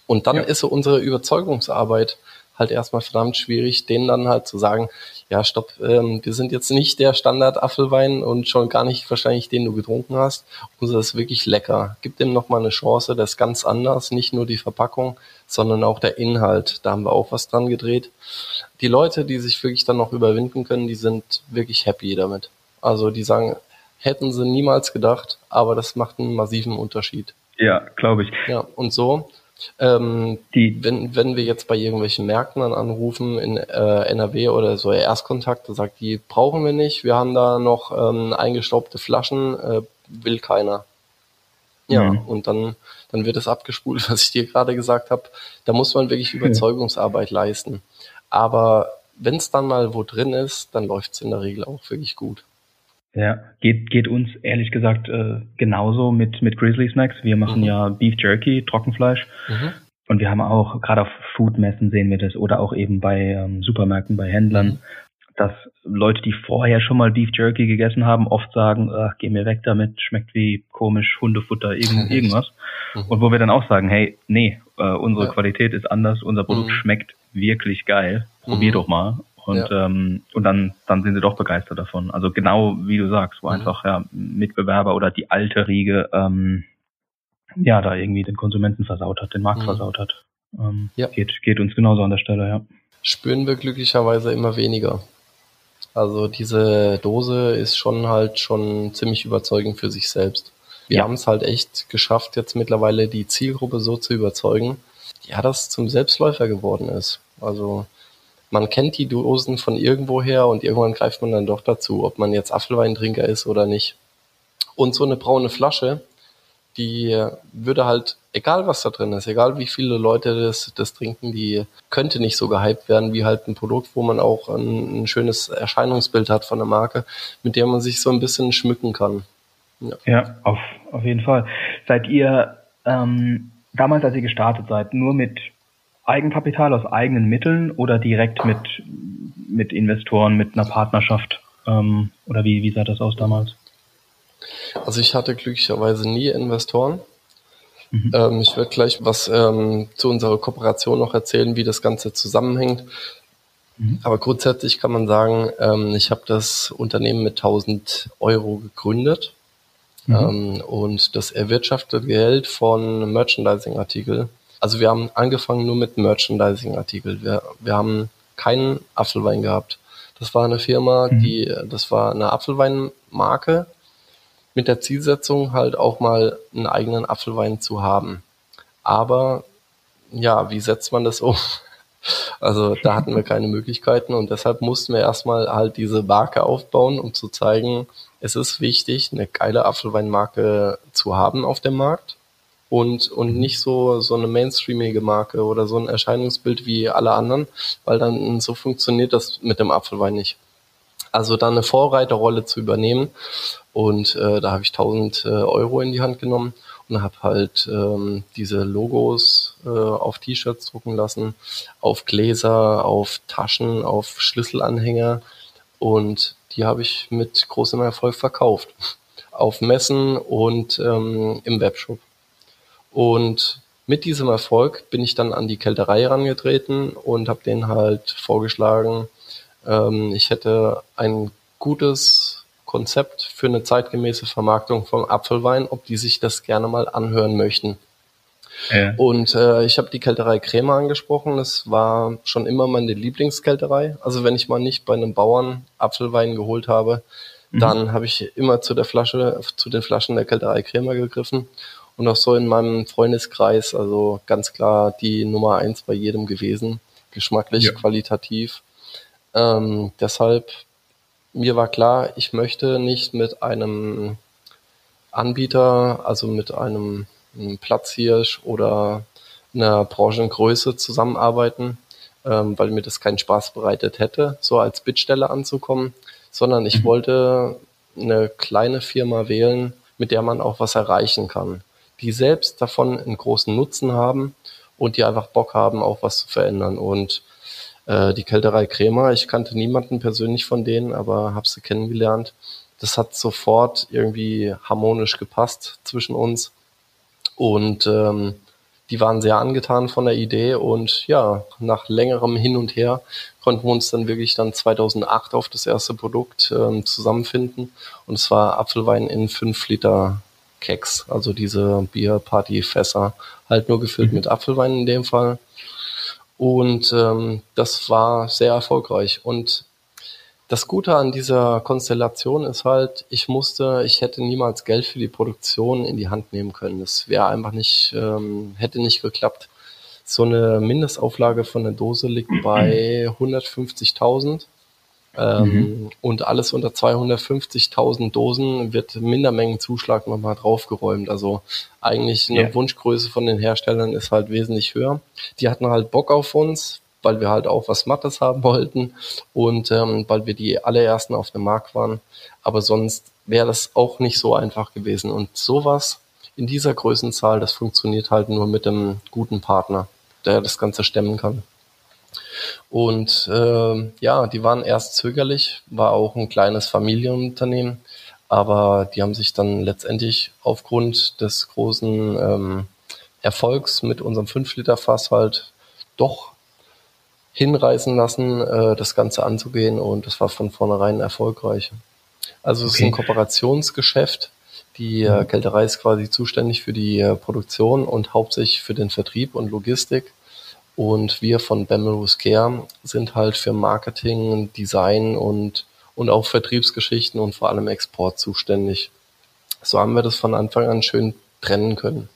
Und dann ja. ist so unsere Überzeugungsarbeit halt erstmal verdammt schwierig, denen dann halt zu sagen, ja, stopp, ähm, wir sind jetzt nicht der Standard-Apfelwein und schon gar nicht wahrscheinlich den du getrunken hast. Unser ist wirklich lecker. Gib dem nochmal eine Chance, das ist ganz anders, nicht nur die Verpackung, sondern auch der Inhalt. Da haben wir auch was dran gedreht. Die Leute, die sich wirklich dann noch überwinden können, die sind wirklich happy damit. Also die sagen, hätten sie niemals gedacht, aber das macht einen massiven Unterschied. Ja, glaube ich. Ja, und so ähm, die, wenn, wenn wir jetzt bei irgendwelchen Märkten dann anrufen in äh, NRW oder so Erstkontakt, da sagt die, brauchen wir nicht, wir haben da noch ähm, eingestaubte Flaschen, äh, will keiner. Ja, mhm. und dann, dann wird es abgespult, (laughs) was ich dir gerade gesagt habe. Da muss man wirklich Überzeugungsarbeit mhm. leisten. Aber wenn es dann mal wo drin ist, dann läuft es in der Regel auch wirklich gut. Ja, geht, geht uns ehrlich gesagt äh, genauso mit, mit Grizzly Snacks. Wir machen mhm. ja Beef Jerky, Trockenfleisch. Mhm. Und wir haben auch, gerade auf Foodmessen sehen wir das oder auch eben bei ähm, Supermärkten, bei Händlern, mhm. dass Leute, die vorher schon mal Beef Jerky gegessen haben, oft sagen, ach, geh mir weg damit, schmeckt wie komisch Hundefutter, irgend, (laughs) irgendwas. Mhm. Und wo wir dann auch sagen, hey, nee, äh, unsere ja. Qualität ist anders, unser Produkt mhm. schmeckt wirklich geil, probier doch mal. Und, ja. ähm, und dann, dann sind sie doch begeistert davon. Also genau wie du sagst, wo mhm. einfach ja, Mitbewerber oder die alte Riege ähm, ja da irgendwie den Konsumenten versaut hat, den Markt mhm. versaut hat. Ähm, ja. geht, geht uns genauso an der Stelle, ja. Spüren wir glücklicherweise immer weniger. Also diese Dose ist schon halt schon ziemlich überzeugend für sich selbst. Wir ja. haben es halt echt geschafft, jetzt mittlerweile die Zielgruppe so zu überzeugen, ja, dass zum Selbstläufer geworden ist. Also man kennt die Dosen von irgendwoher und irgendwann greift man dann doch dazu, ob man jetzt Apfelweintrinker ist oder nicht. Und so eine braune Flasche, die würde halt, egal was da drin ist, egal wie viele Leute das, das trinken, die könnte nicht so gehypt werden wie halt ein Produkt, wo man auch ein, ein schönes Erscheinungsbild hat von der Marke, mit der man sich so ein bisschen schmücken kann. Ja, ja auf, auf jeden Fall. Seid ihr ähm, damals, als ihr gestartet seid, nur mit Eigenkapital aus eigenen Mitteln oder direkt mit, mit Investoren, mit einer Partnerschaft? Ähm, oder wie, wie sah das aus damals? Also ich hatte glücklicherweise nie Investoren. Mhm. Ähm, ich werde gleich was ähm, zu unserer Kooperation noch erzählen, wie das Ganze zusammenhängt. Mhm. Aber grundsätzlich kann man sagen, ähm, ich habe das Unternehmen mit 1000 Euro gegründet. Mhm. Ähm, und das erwirtschaftete Geld von Merchandising-Artikel also wir haben angefangen nur mit Merchandising-Artikel. Wir, wir haben keinen Apfelwein gehabt. Das war eine Firma, mhm. die, das war eine Apfelweinmarke mit der Zielsetzung halt auch mal einen eigenen Apfelwein zu haben. Aber ja, wie setzt man das um? (laughs) Also da hatten wir keine Möglichkeiten und deshalb mussten wir erstmal halt diese Marke aufbauen, um zu zeigen, es ist wichtig, eine geile Apfelweinmarke zu haben auf dem Markt und, und nicht so, so eine mainstreamige Marke oder so ein Erscheinungsbild wie alle anderen, weil dann so funktioniert das mit dem Apfelwein nicht. Also dann eine Vorreiterrolle zu übernehmen und äh, da habe ich 1000 äh, Euro in die Hand genommen und habe halt ähm, diese Logos äh, auf T-Shirts drucken lassen, auf Gläser, auf Taschen, auf Schlüsselanhänger und die habe ich mit großem Erfolg verkauft. Auf Messen und ähm, im Webshop. Und mit diesem Erfolg bin ich dann an die Kälterei herangetreten und habe denen halt vorgeschlagen, ähm, ich hätte ein gutes Konzept für eine zeitgemäße Vermarktung vom Apfelwein, ob die sich das gerne mal anhören möchten. Ja. Und äh, ich habe die Kälterei Krämer angesprochen. Das war schon immer meine Lieblingskälterei. Also wenn ich mal nicht bei einem Bauern Apfelwein geholt habe, mhm. dann habe ich immer zu der Flasche, zu den Flaschen der Kälterei Krämer gegriffen und auch so in meinem Freundeskreis, also ganz klar die Nummer eins bei jedem gewesen, geschmacklich, ja. qualitativ. Ähm, deshalb, mir war klar, ich möchte nicht mit einem Anbieter, also mit einem, einem Platzhirsch oder einer Branchengröße zusammenarbeiten, ähm, weil mir das keinen Spaß bereitet hätte, so als Bittstelle anzukommen, sondern ich mhm. wollte eine kleine Firma wählen, mit der man auch was erreichen kann die selbst davon einen großen Nutzen haben und die einfach Bock haben, auch was zu verändern. Und äh, die Kälterei Krämer, ich kannte niemanden persönlich von denen, aber habe sie kennengelernt. Das hat sofort irgendwie harmonisch gepasst zwischen uns. Und ähm, die waren sehr angetan von der Idee und ja, nach längerem Hin und Her konnten wir uns dann wirklich dann 2008 auf das erste Produkt ähm, zusammenfinden und es war Apfelwein in 5 Liter Keks, also diese Bierparty-Fässer, halt nur gefüllt mhm. mit Apfelwein in dem Fall. Und ähm, das war sehr erfolgreich. Und das Gute an dieser Konstellation ist halt, ich musste, ich hätte niemals Geld für die Produktion in die Hand nehmen können. Das wäre einfach nicht, ähm, hätte nicht geklappt. So eine Mindestauflage von der Dose liegt (clears throat) bei 150.000. Ähm, mhm. Und alles unter 250.000 Dosen wird Mindermengenzuschlag nochmal draufgeräumt. Also eigentlich eine yeah. Wunschgröße von den Herstellern ist halt wesentlich höher. Die hatten halt Bock auf uns, weil wir halt auch was Mattes haben (laughs) wollten und ähm, weil wir die allerersten auf dem Markt waren. Aber sonst wäre das auch nicht so einfach gewesen. Und sowas in dieser Größenzahl, das funktioniert halt nur mit einem guten Partner, der das Ganze stemmen kann. Und äh, ja, die waren erst zögerlich, war auch ein kleines Familienunternehmen, aber die haben sich dann letztendlich aufgrund des großen ähm, Erfolgs mit unserem 5-Liter-Fass halt doch hinreißen lassen, äh, das Ganze anzugehen und das war von vornherein erfolgreich. Also es okay. ist ein Kooperationsgeschäft. Die äh, mhm. Kälterei ist quasi zuständig für die äh, Produktion und hauptsächlich für den Vertrieb und Logistik. Und wir von Bemelus Care sind halt für Marketing, Design und, und auch Vertriebsgeschichten und vor allem Export zuständig. So haben wir das von Anfang an schön trennen können.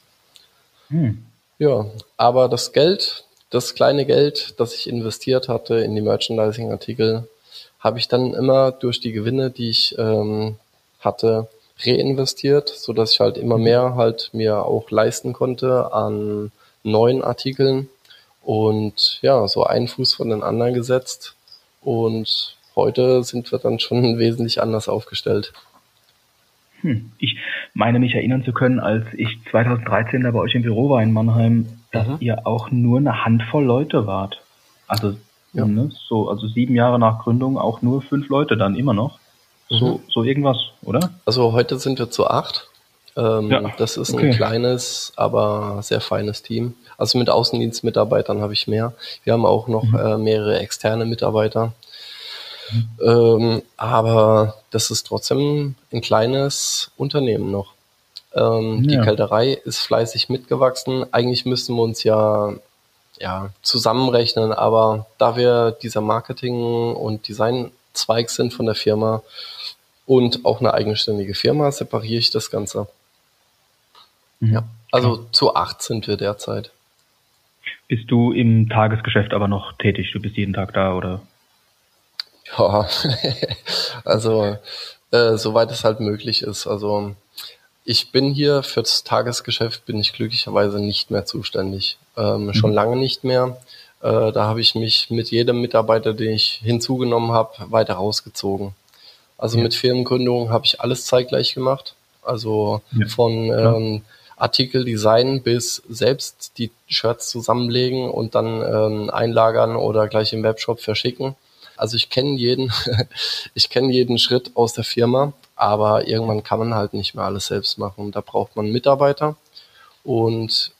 Hm. Ja, aber das Geld, das kleine Geld, das ich investiert hatte in die Merchandising-Artikel, habe ich dann immer durch die Gewinne, die ich ähm, hatte, reinvestiert, so dass ich halt immer mehr halt mir auch leisten konnte an neuen Artikeln und ja, so einen Fuß von den anderen gesetzt. Und heute sind wir dann schon (laughs) wesentlich anders aufgestellt. Hm. Ich meine mich erinnern zu können, als ich 2013 da bei euch im Büro war in Mannheim, dass mhm. ihr auch nur eine Handvoll Leute wart. Also ja. ne, so, also sieben Jahre nach Gründung auch nur fünf Leute dann immer noch. So, mhm. so irgendwas, oder? Also heute sind wir zu acht. Ähm, ja. Das ist okay. ein kleines, aber sehr feines Team. Also mit Außendienstmitarbeitern habe ich mehr. Wir haben auch noch mhm. äh, mehrere externe Mitarbeiter. Mhm. Ähm, aber das ist trotzdem ein kleines Unternehmen noch. Ähm, ja. Die Kälterei ist fleißig mitgewachsen. Eigentlich müssten wir uns ja, ja zusammenrechnen, aber da wir dieser Marketing- und Designzweig sind von der Firma und auch eine eigenständige Firma, separiere ich das Ganze. Mhm. Ja, also zu acht sind wir derzeit. Bist du im Tagesgeschäft aber noch tätig? Du bist jeden Tag da oder? Ja, (laughs) also äh, soweit es halt möglich ist. Also ich bin hier fürs Tagesgeschäft bin ich glücklicherweise nicht mehr zuständig. Ähm, mhm. Schon lange nicht mehr. Äh, da habe ich mich mit jedem Mitarbeiter, den ich hinzugenommen habe, weiter rausgezogen. Also ja. mit Firmengründung habe ich alles zeitgleich gemacht. Also ja. von ähm, Artikel designen bis selbst die Shirts zusammenlegen und dann ähm, einlagern oder gleich im Webshop verschicken. Also ich kenne jeden, (laughs) ich kenne jeden Schritt aus der Firma, aber irgendwann kann man halt nicht mehr alles selbst machen. Da braucht man Mitarbeiter und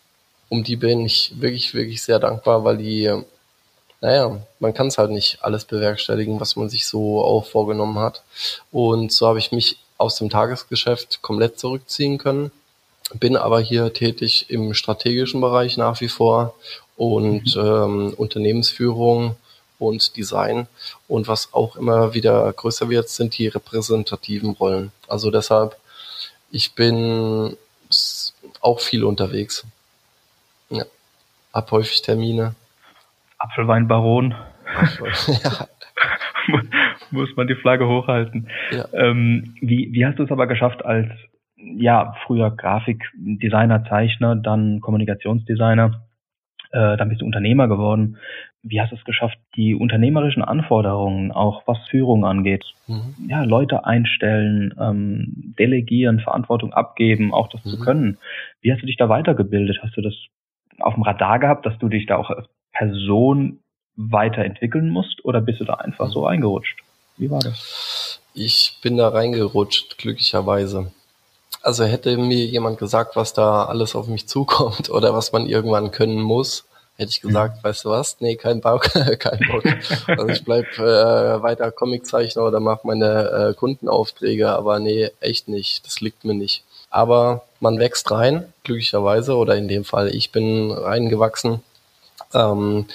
um die bin ich wirklich, wirklich sehr dankbar, weil die, naja, man kann es halt nicht alles bewerkstelligen, was man sich so auch vorgenommen hat. Und so habe ich mich aus dem Tagesgeschäft komplett zurückziehen können bin aber hier tätig im strategischen Bereich nach wie vor und mhm. ähm, Unternehmensführung und Design. Und was auch immer wieder größer wird, sind die repräsentativen Rollen. Also deshalb, ich bin auch viel unterwegs. Ja. Hab häufig Termine. Apfelweinbaron. (laughs) ja. (laughs) Muss man die Flagge hochhalten. Ja. Ähm, wie, wie hast du es aber geschafft, als ja, früher Grafikdesigner, Zeichner, dann Kommunikationsdesigner, Äh, dann bist du Unternehmer geworden. Wie hast du es geschafft, die unternehmerischen Anforderungen, auch was Führung angeht, mhm. ja, Leute einstellen, ähm, delegieren, Verantwortung abgeben, auch das mhm. zu können. Wie hast du dich da weitergebildet? Hast du das auf dem Radar gehabt, dass du dich da auch als Person weiterentwickeln musst oder bist du da einfach so eingerutscht? Wie war das? Ich bin da reingerutscht, glücklicherweise. Also hätte mir jemand gesagt, was da alles auf mich zukommt (laughs) oder was man irgendwann können muss, hätte ich gesagt, mhm. weißt du was? Nee, kein Bock, (laughs) kein Bock. Also ich bleib äh, weiter Comiczeichner oder mache meine äh, Kundenaufträge, aber nee, echt nicht. Das liegt mir nicht. Aber man wächst rein, glücklicherweise, oder in dem Fall, ich bin reingewachsen. Ähm,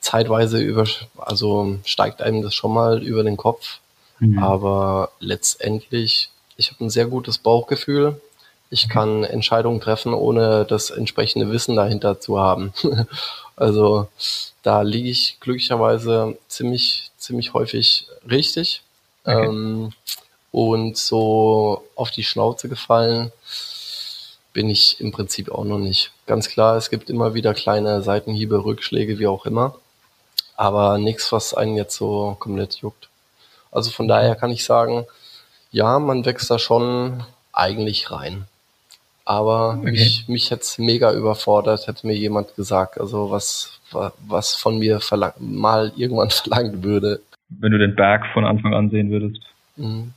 zeitweise über, also steigt einem das schon mal über den Kopf. Mhm. Aber letztendlich, ich habe ein sehr gutes Bauchgefühl. Ich mhm. kann Entscheidungen treffen, ohne das entsprechende Wissen dahinter zu haben. (laughs) also da liege ich glücklicherweise ziemlich, ziemlich häufig richtig. Okay. Ähm, und so auf die Schnauze gefallen bin ich im Prinzip auch noch nicht. Ganz klar, es gibt immer wieder kleine Seitenhiebe, Rückschläge, wie auch immer. Aber nichts, was einen jetzt so komplett juckt. Also von daher kann ich sagen, ja, man wächst da schon eigentlich rein. Aber okay. mich, mich hätte es mega überfordert, hätte mir jemand gesagt, also was, was von mir verlang mal irgendwann (laughs) verlangt würde. Wenn du den Berg von Anfang an sehen würdest. Mhm.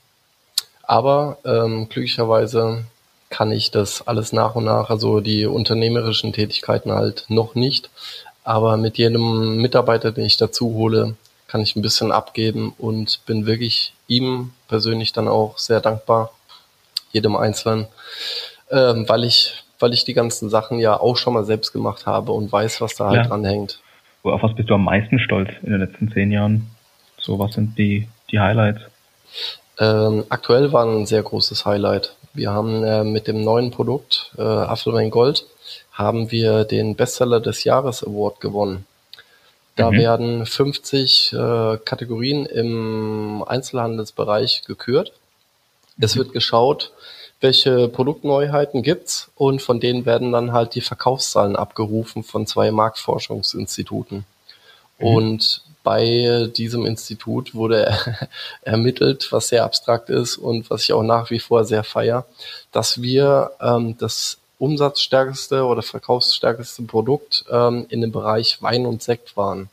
Aber ähm, glücklicherweise kann ich das alles nach und nach, also die unternehmerischen Tätigkeiten halt noch nicht. Aber mit jedem Mitarbeiter, den ich dazu hole, kann ich ein bisschen abgeben und bin wirklich ihm persönlich dann auch sehr dankbar, jedem Einzelnen, ähm, weil ich, weil ich die ganzen Sachen ja auch schon mal selbst gemacht habe und weiß, was da halt ja. dran hängt. Auf was bist du am meisten stolz in den letzten zehn Jahren? So, was sind die, die Highlights? Ähm, aktuell war ein sehr großes Highlight. Wir haben äh, mit dem neuen Produkt äh, Apfelwein Gold haben wir den Bestseller des Jahres Award gewonnen. Da mhm. werden 50 äh, Kategorien im Einzelhandelsbereich gekürt. Mhm. Es wird geschaut, welche Produktneuheiten gibt's und von denen werden dann halt die Verkaufszahlen abgerufen von zwei Marktforschungsinstituten. Mhm. Und bei diesem Institut wurde (laughs) ermittelt, was sehr abstrakt ist und was ich auch nach wie vor sehr feier, dass wir ähm, das umsatzstärkste oder verkaufsstärkste Produkt ähm, in dem Bereich Wein und Sekt waren.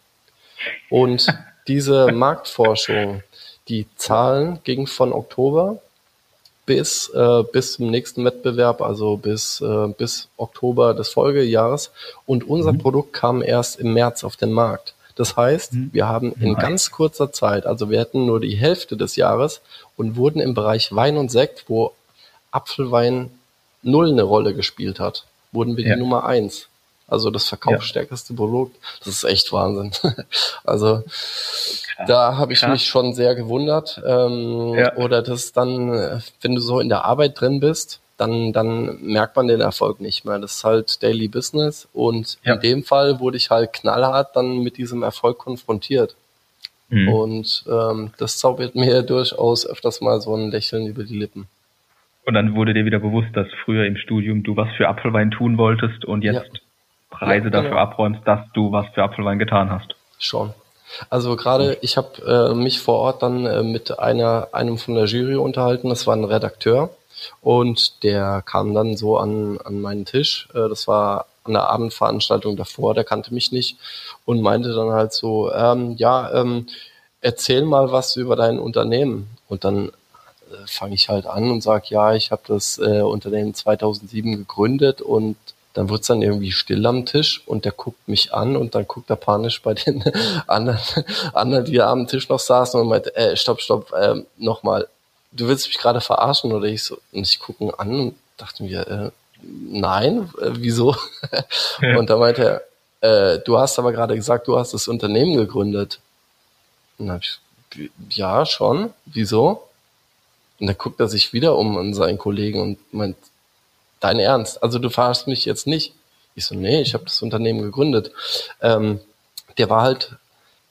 Und (laughs) diese Marktforschung, die Zahlen gingen von Oktober bis, äh, bis zum nächsten Wettbewerb, also bis, äh, bis Oktober des Folgejahres. Und unser mhm. Produkt kam erst im März auf den Markt. Das heißt, mhm. wir haben in Nein. ganz kurzer Zeit, also wir hatten nur die Hälfte des Jahres und wurden im Bereich Wein und Sekt, wo Apfelwein null eine Rolle gespielt hat, wurden wir ja. die Nummer eins. Also das verkaufsstärkste ja. Produkt. Das ist echt Wahnsinn. (laughs) also Krass. da habe ich Krass. mich schon sehr gewundert. Ähm, ja. Oder das dann, wenn du so in der Arbeit drin bist, dann, dann merkt man den Erfolg nicht mehr. Das ist halt Daily Business und ja. in dem Fall wurde ich halt knallhart dann mit diesem Erfolg konfrontiert. Mhm. Und ähm, das zaubert mir durchaus öfters mal so ein Lächeln über die Lippen. Und dann wurde dir wieder bewusst, dass früher im Studium du was für Apfelwein tun wolltest und jetzt ja. Preise ja, genau. dafür abräumst, dass du was für Apfelwein getan hast. Schon. Also gerade, ich habe äh, mich vor Ort dann äh, mit einer einem von der Jury unterhalten. Das war ein Redakteur und der kam dann so an, an meinen Tisch. Äh, das war an der Abendveranstaltung davor, der kannte mich nicht und meinte dann halt so, ähm, ja, ähm, erzähl mal was über dein Unternehmen. Und dann fange ich halt an und sage, ja, ich habe das äh, Unternehmen 2007 gegründet und dann wird's dann irgendwie still am Tisch und der guckt mich an und dann guckt er panisch bei den (laughs) anderen, anderen die am Tisch noch saßen und meinte, äh, stopp, stopp, äh, nochmal, du willst mich gerade verarschen oder ich so, und ich gucke ihn an und dachte mir, äh, nein, äh, wieso? Und da meinte er, äh, du hast aber gerade gesagt, du hast das Unternehmen gegründet. Und dann hab ich, ja, schon, wieso? Und dann guckt er sich wieder um an seinen Kollegen und meint, dein Ernst? Also du verarschst mich jetzt nicht. Ich so, nee, ich habe das Unternehmen gegründet. Ähm, der war halt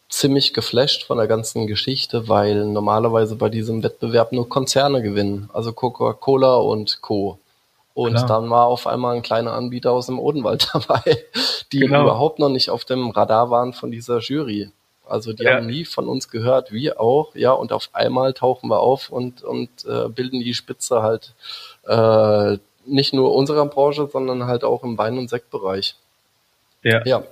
ziemlich geflasht von der ganzen Geschichte, weil normalerweise bei diesem Wettbewerb nur Konzerne gewinnen, also Coca-Cola und Co. Und Klar. dann war auf einmal ein kleiner Anbieter aus dem Odenwald (laughs) dabei, die genau. überhaupt noch nicht auf dem Radar waren von dieser Jury. Also die ja. haben nie von uns gehört, wir auch, ja, und auf einmal tauchen wir auf und, und äh, bilden die Spitze halt äh, nicht nur unserer Branche, sondern halt auch im Wein- und Sektbereich. Ja. ja.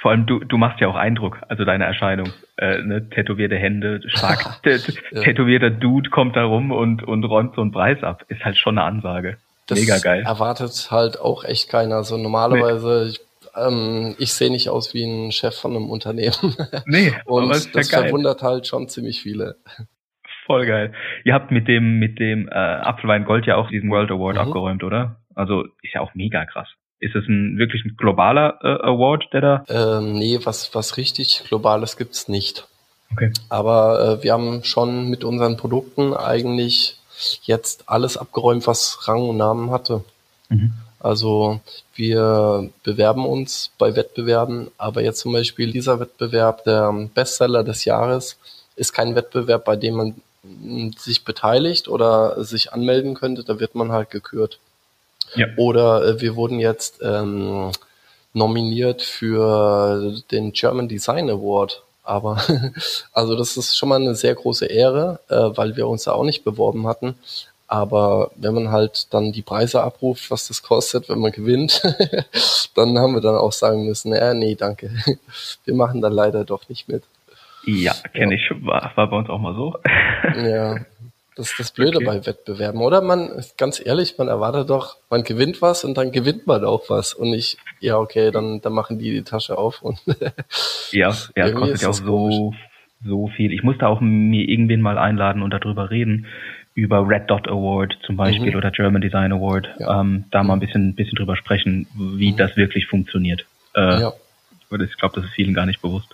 Vor allem du, du machst ja auch Eindruck, also deine Erscheinung. Äh, ne? Tätowierte Hände, stark (laughs) tätowierter Dude kommt da rum und, und räumt so einen Preis ab. Ist halt schon eine Ansage. Das Mega geil. Erwartet halt auch echt keiner. Also normalerweise, nee. ich, ähm, ich sehe nicht aus wie ein Chef von einem Unternehmen. (laughs) Nee, (laughs) und das geil. verwundert halt schon ziemlich viele. Voll geil. Ihr habt mit dem, mit dem äh, Apfelwein Gold ja auch diesen World Award mhm. abgeräumt, oder? Also ist ja auch mega krass. Ist es ein wirklich ein globaler äh, Award, der da? Ähm, nee, was, was richtig Globales gibt's nicht. Okay. Aber äh, wir haben schon mit unseren Produkten eigentlich jetzt alles abgeräumt, was Rang und Namen hatte. Mhm. Also wir bewerben uns bei Wettbewerben, aber jetzt zum Beispiel dieser Wettbewerb, der Bestseller des Jahres, ist kein Wettbewerb, bei dem man sich beteiligt oder sich anmelden könnte, da wird man halt gekürt. Ja. Oder äh, wir wurden jetzt ähm, nominiert für den German Design Award. Aber (laughs) also das ist schon mal eine sehr große Ehre, äh, weil wir uns da auch nicht beworben hatten. Aber wenn man halt dann die Preise abruft, was das kostet, wenn man gewinnt, (laughs) dann haben wir dann auch sagen müssen, ja, nee, danke. (laughs) Wir machen dann leider doch nicht mit. Ja, kenne ja. ich. War, war bei uns auch mal so. (laughs) Ja, das ist das Blöde okay. bei Wettbewerben, oder? Man, ganz ehrlich, man erwartet doch, man gewinnt was und dann gewinnt man auch was. Und ich, ja, okay, dann, dann machen die die Tasche auf und. ja, ja, kostet ja auch so, so viel. Ich musste auch mir irgendwen mal einladen und darüber reden. Über Red Dot Award zum Beispiel mhm. oder German Design Award. Ja. Ähm, da mal ein bisschen, bisschen drüber sprechen, wie mhm. das wirklich funktioniert. Äh, ja. Ich glaube, das ist vielen gar nicht bewusst.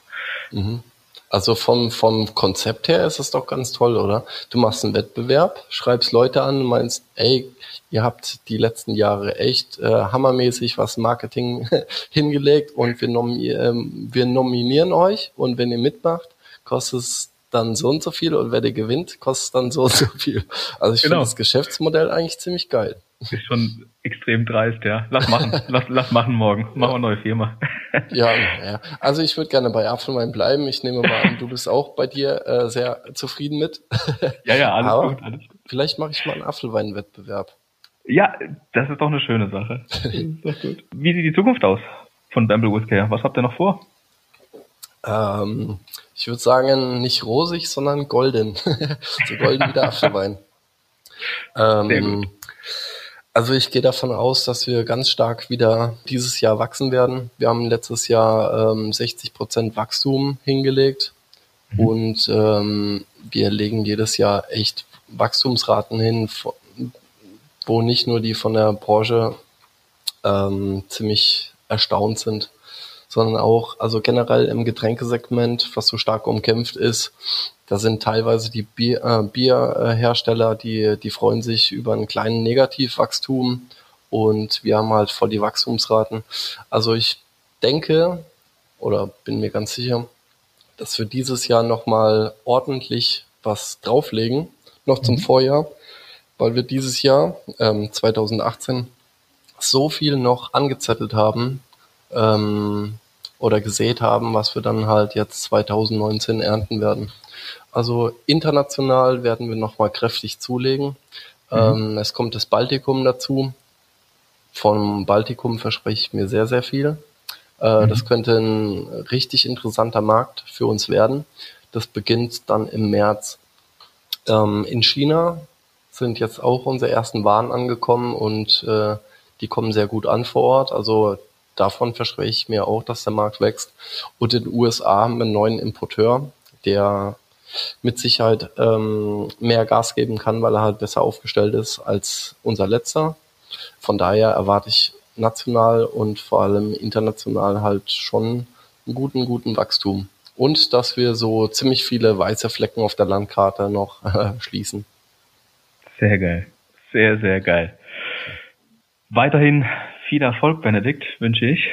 Mhm. Also vom, vom Konzept her ist es doch ganz toll, oder? Du machst einen Wettbewerb, schreibst Leute an und meinst, ey, ihr habt die letzten Jahre echt äh, hammermäßig was Marketing (laughs) hingelegt und wir, nomi ähm, wir nominieren euch und wenn ihr mitmacht, kostet es dann so und so viel und wer der gewinnt, kostet dann so und so viel. Also ich genau. finde das Geschäftsmodell eigentlich ziemlich geil. Ist schon extrem dreist, ja. Lass machen, (laughs) lass, lass machen morgen. Machen wir eine neue Firma. ja, ja. Also ich würde gerne bei Apfelwein bleiben. Ich nehme mal an, du bist auch bei dir äh, sehr zufrieden mit. ja, ja, alles Aber gut, alles gut. Vielleicht mache ich mal einen Apfelweinwettbewerb. Ja, das ist doch eine schöne Sache. (laughs) Wie sieht die Zukunft aus von Bamble Whiskey? Was habt ihr noch vor? Ähm, ich würde sagen, nicht rosig, sondern golden. (laughs) so golden wie der (laughs) Apfelwein. Ähm, also ich gehe davon aus, dass wir ganz stark wieder dieses Jahr wachsen werden. Wir haben letztes Jahr ähm, 60 Prozent Wachstum hingelegt mhm. und ähm, wir legen jedes Jahr echt Wachstumsraten hin, wo nicht nur die von der Branche ähm, ziemlich erstaunt sind, sondern auch, also generell im Getränkesegment, was so stark umkämpft ist, da sind teilweise die Bier, äh, Bierhersteller, die, die freuen sich über einen kleinen Negativwachstum und wir haben halt voll die Wachstumsraten. Also ich denke oder bin mir ganz sicher, dass wir dieses Jahr nochmal ordentlich was drauflegen, noch zum mhm. Vorjahr, weil wir dieses Jahr, ähm, 2018, so viel noch angezettelt haben ähm, oder gesät haben, was wir dann halt jetzt 2019 ernten werden. Also international werden wir nochmal kräftig zulegen. Mhm. Ähm, es kommt das Baltikum dazu. Vom Baltikum verspreche ich mir sehr, sehr viel. Äh, mhm. Das könnte ein richtig interessanter Markt für uns werden. Das beginnt dann im März. Ähm, in China sind jetzt auch unsere ersten Waren angekommen und äh, die kommen sehr gut an vor Ort. Also davon verspreche ich mir auch, dass der Markt wächst. Und in den USA haben wir einen neuen Importeur, der mit Sicherheit ähm, mehr Gas geben kann, weil er halt besser aufgestellt ist als unser letzter. Von daher erwarte ich national und vor allem international halt schon einen guten, guten Wachstum. Und dass wir so ziemlich viele weiße Flecken auf der Landkarte noch äh, (laughs) schließen. Sehr geil. Sehr, sehr geil. Weiterhin viel Erfolg, Benedikt, wünsche ich.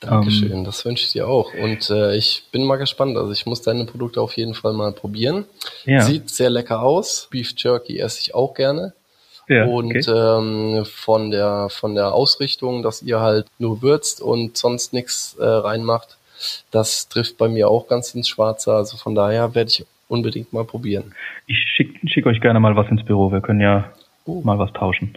Dankeschön, ähm, das wünsche ich dir auch. Und äh, ich bin mal gespannt. Also ich muss deine Produkte auf jeden Fall mal probieren. Ja. Sieht sehr lecker aus. Beef Jerky esse ich auch gerne. Ja, und okay. ähm, von der von der Ausrichtung, dass ihr halt nur würzt und sonst nichts äh, reinmacht, das trifft bei mir auch ganz ins Schwarze. Also von daher werde ich unbedingt mal probieren. Ich schicke schick euch gerne mal was ins Büro. Wir können ja oh. mal was tauschen.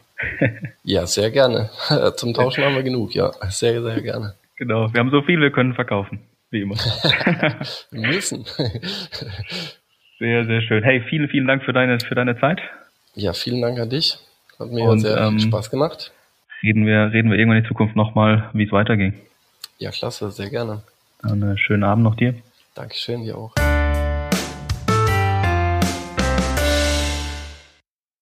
Ja, sehr gerne. (laughs) Zum Tauschen haben wir genug, ja. Sehr, sehr gerne. Genau. Wir haben so viel, wir können verkaufen. Wie immer. (laughs) wir müssen. (laughs) sehr, sehr schön. Hey, vielen, vielen Dank für deine, für deine Zeit. Ja, vielen Dank an dich. Hat mir Und, sehr ähm, Spaß gemacht. Reden wir, reden wir irgendwann in Zukunft nochmal, wie es weiterging. Ja, klasse, sehr gerne. Einen schönen Abend noch dir. Dankeschön, dir auch.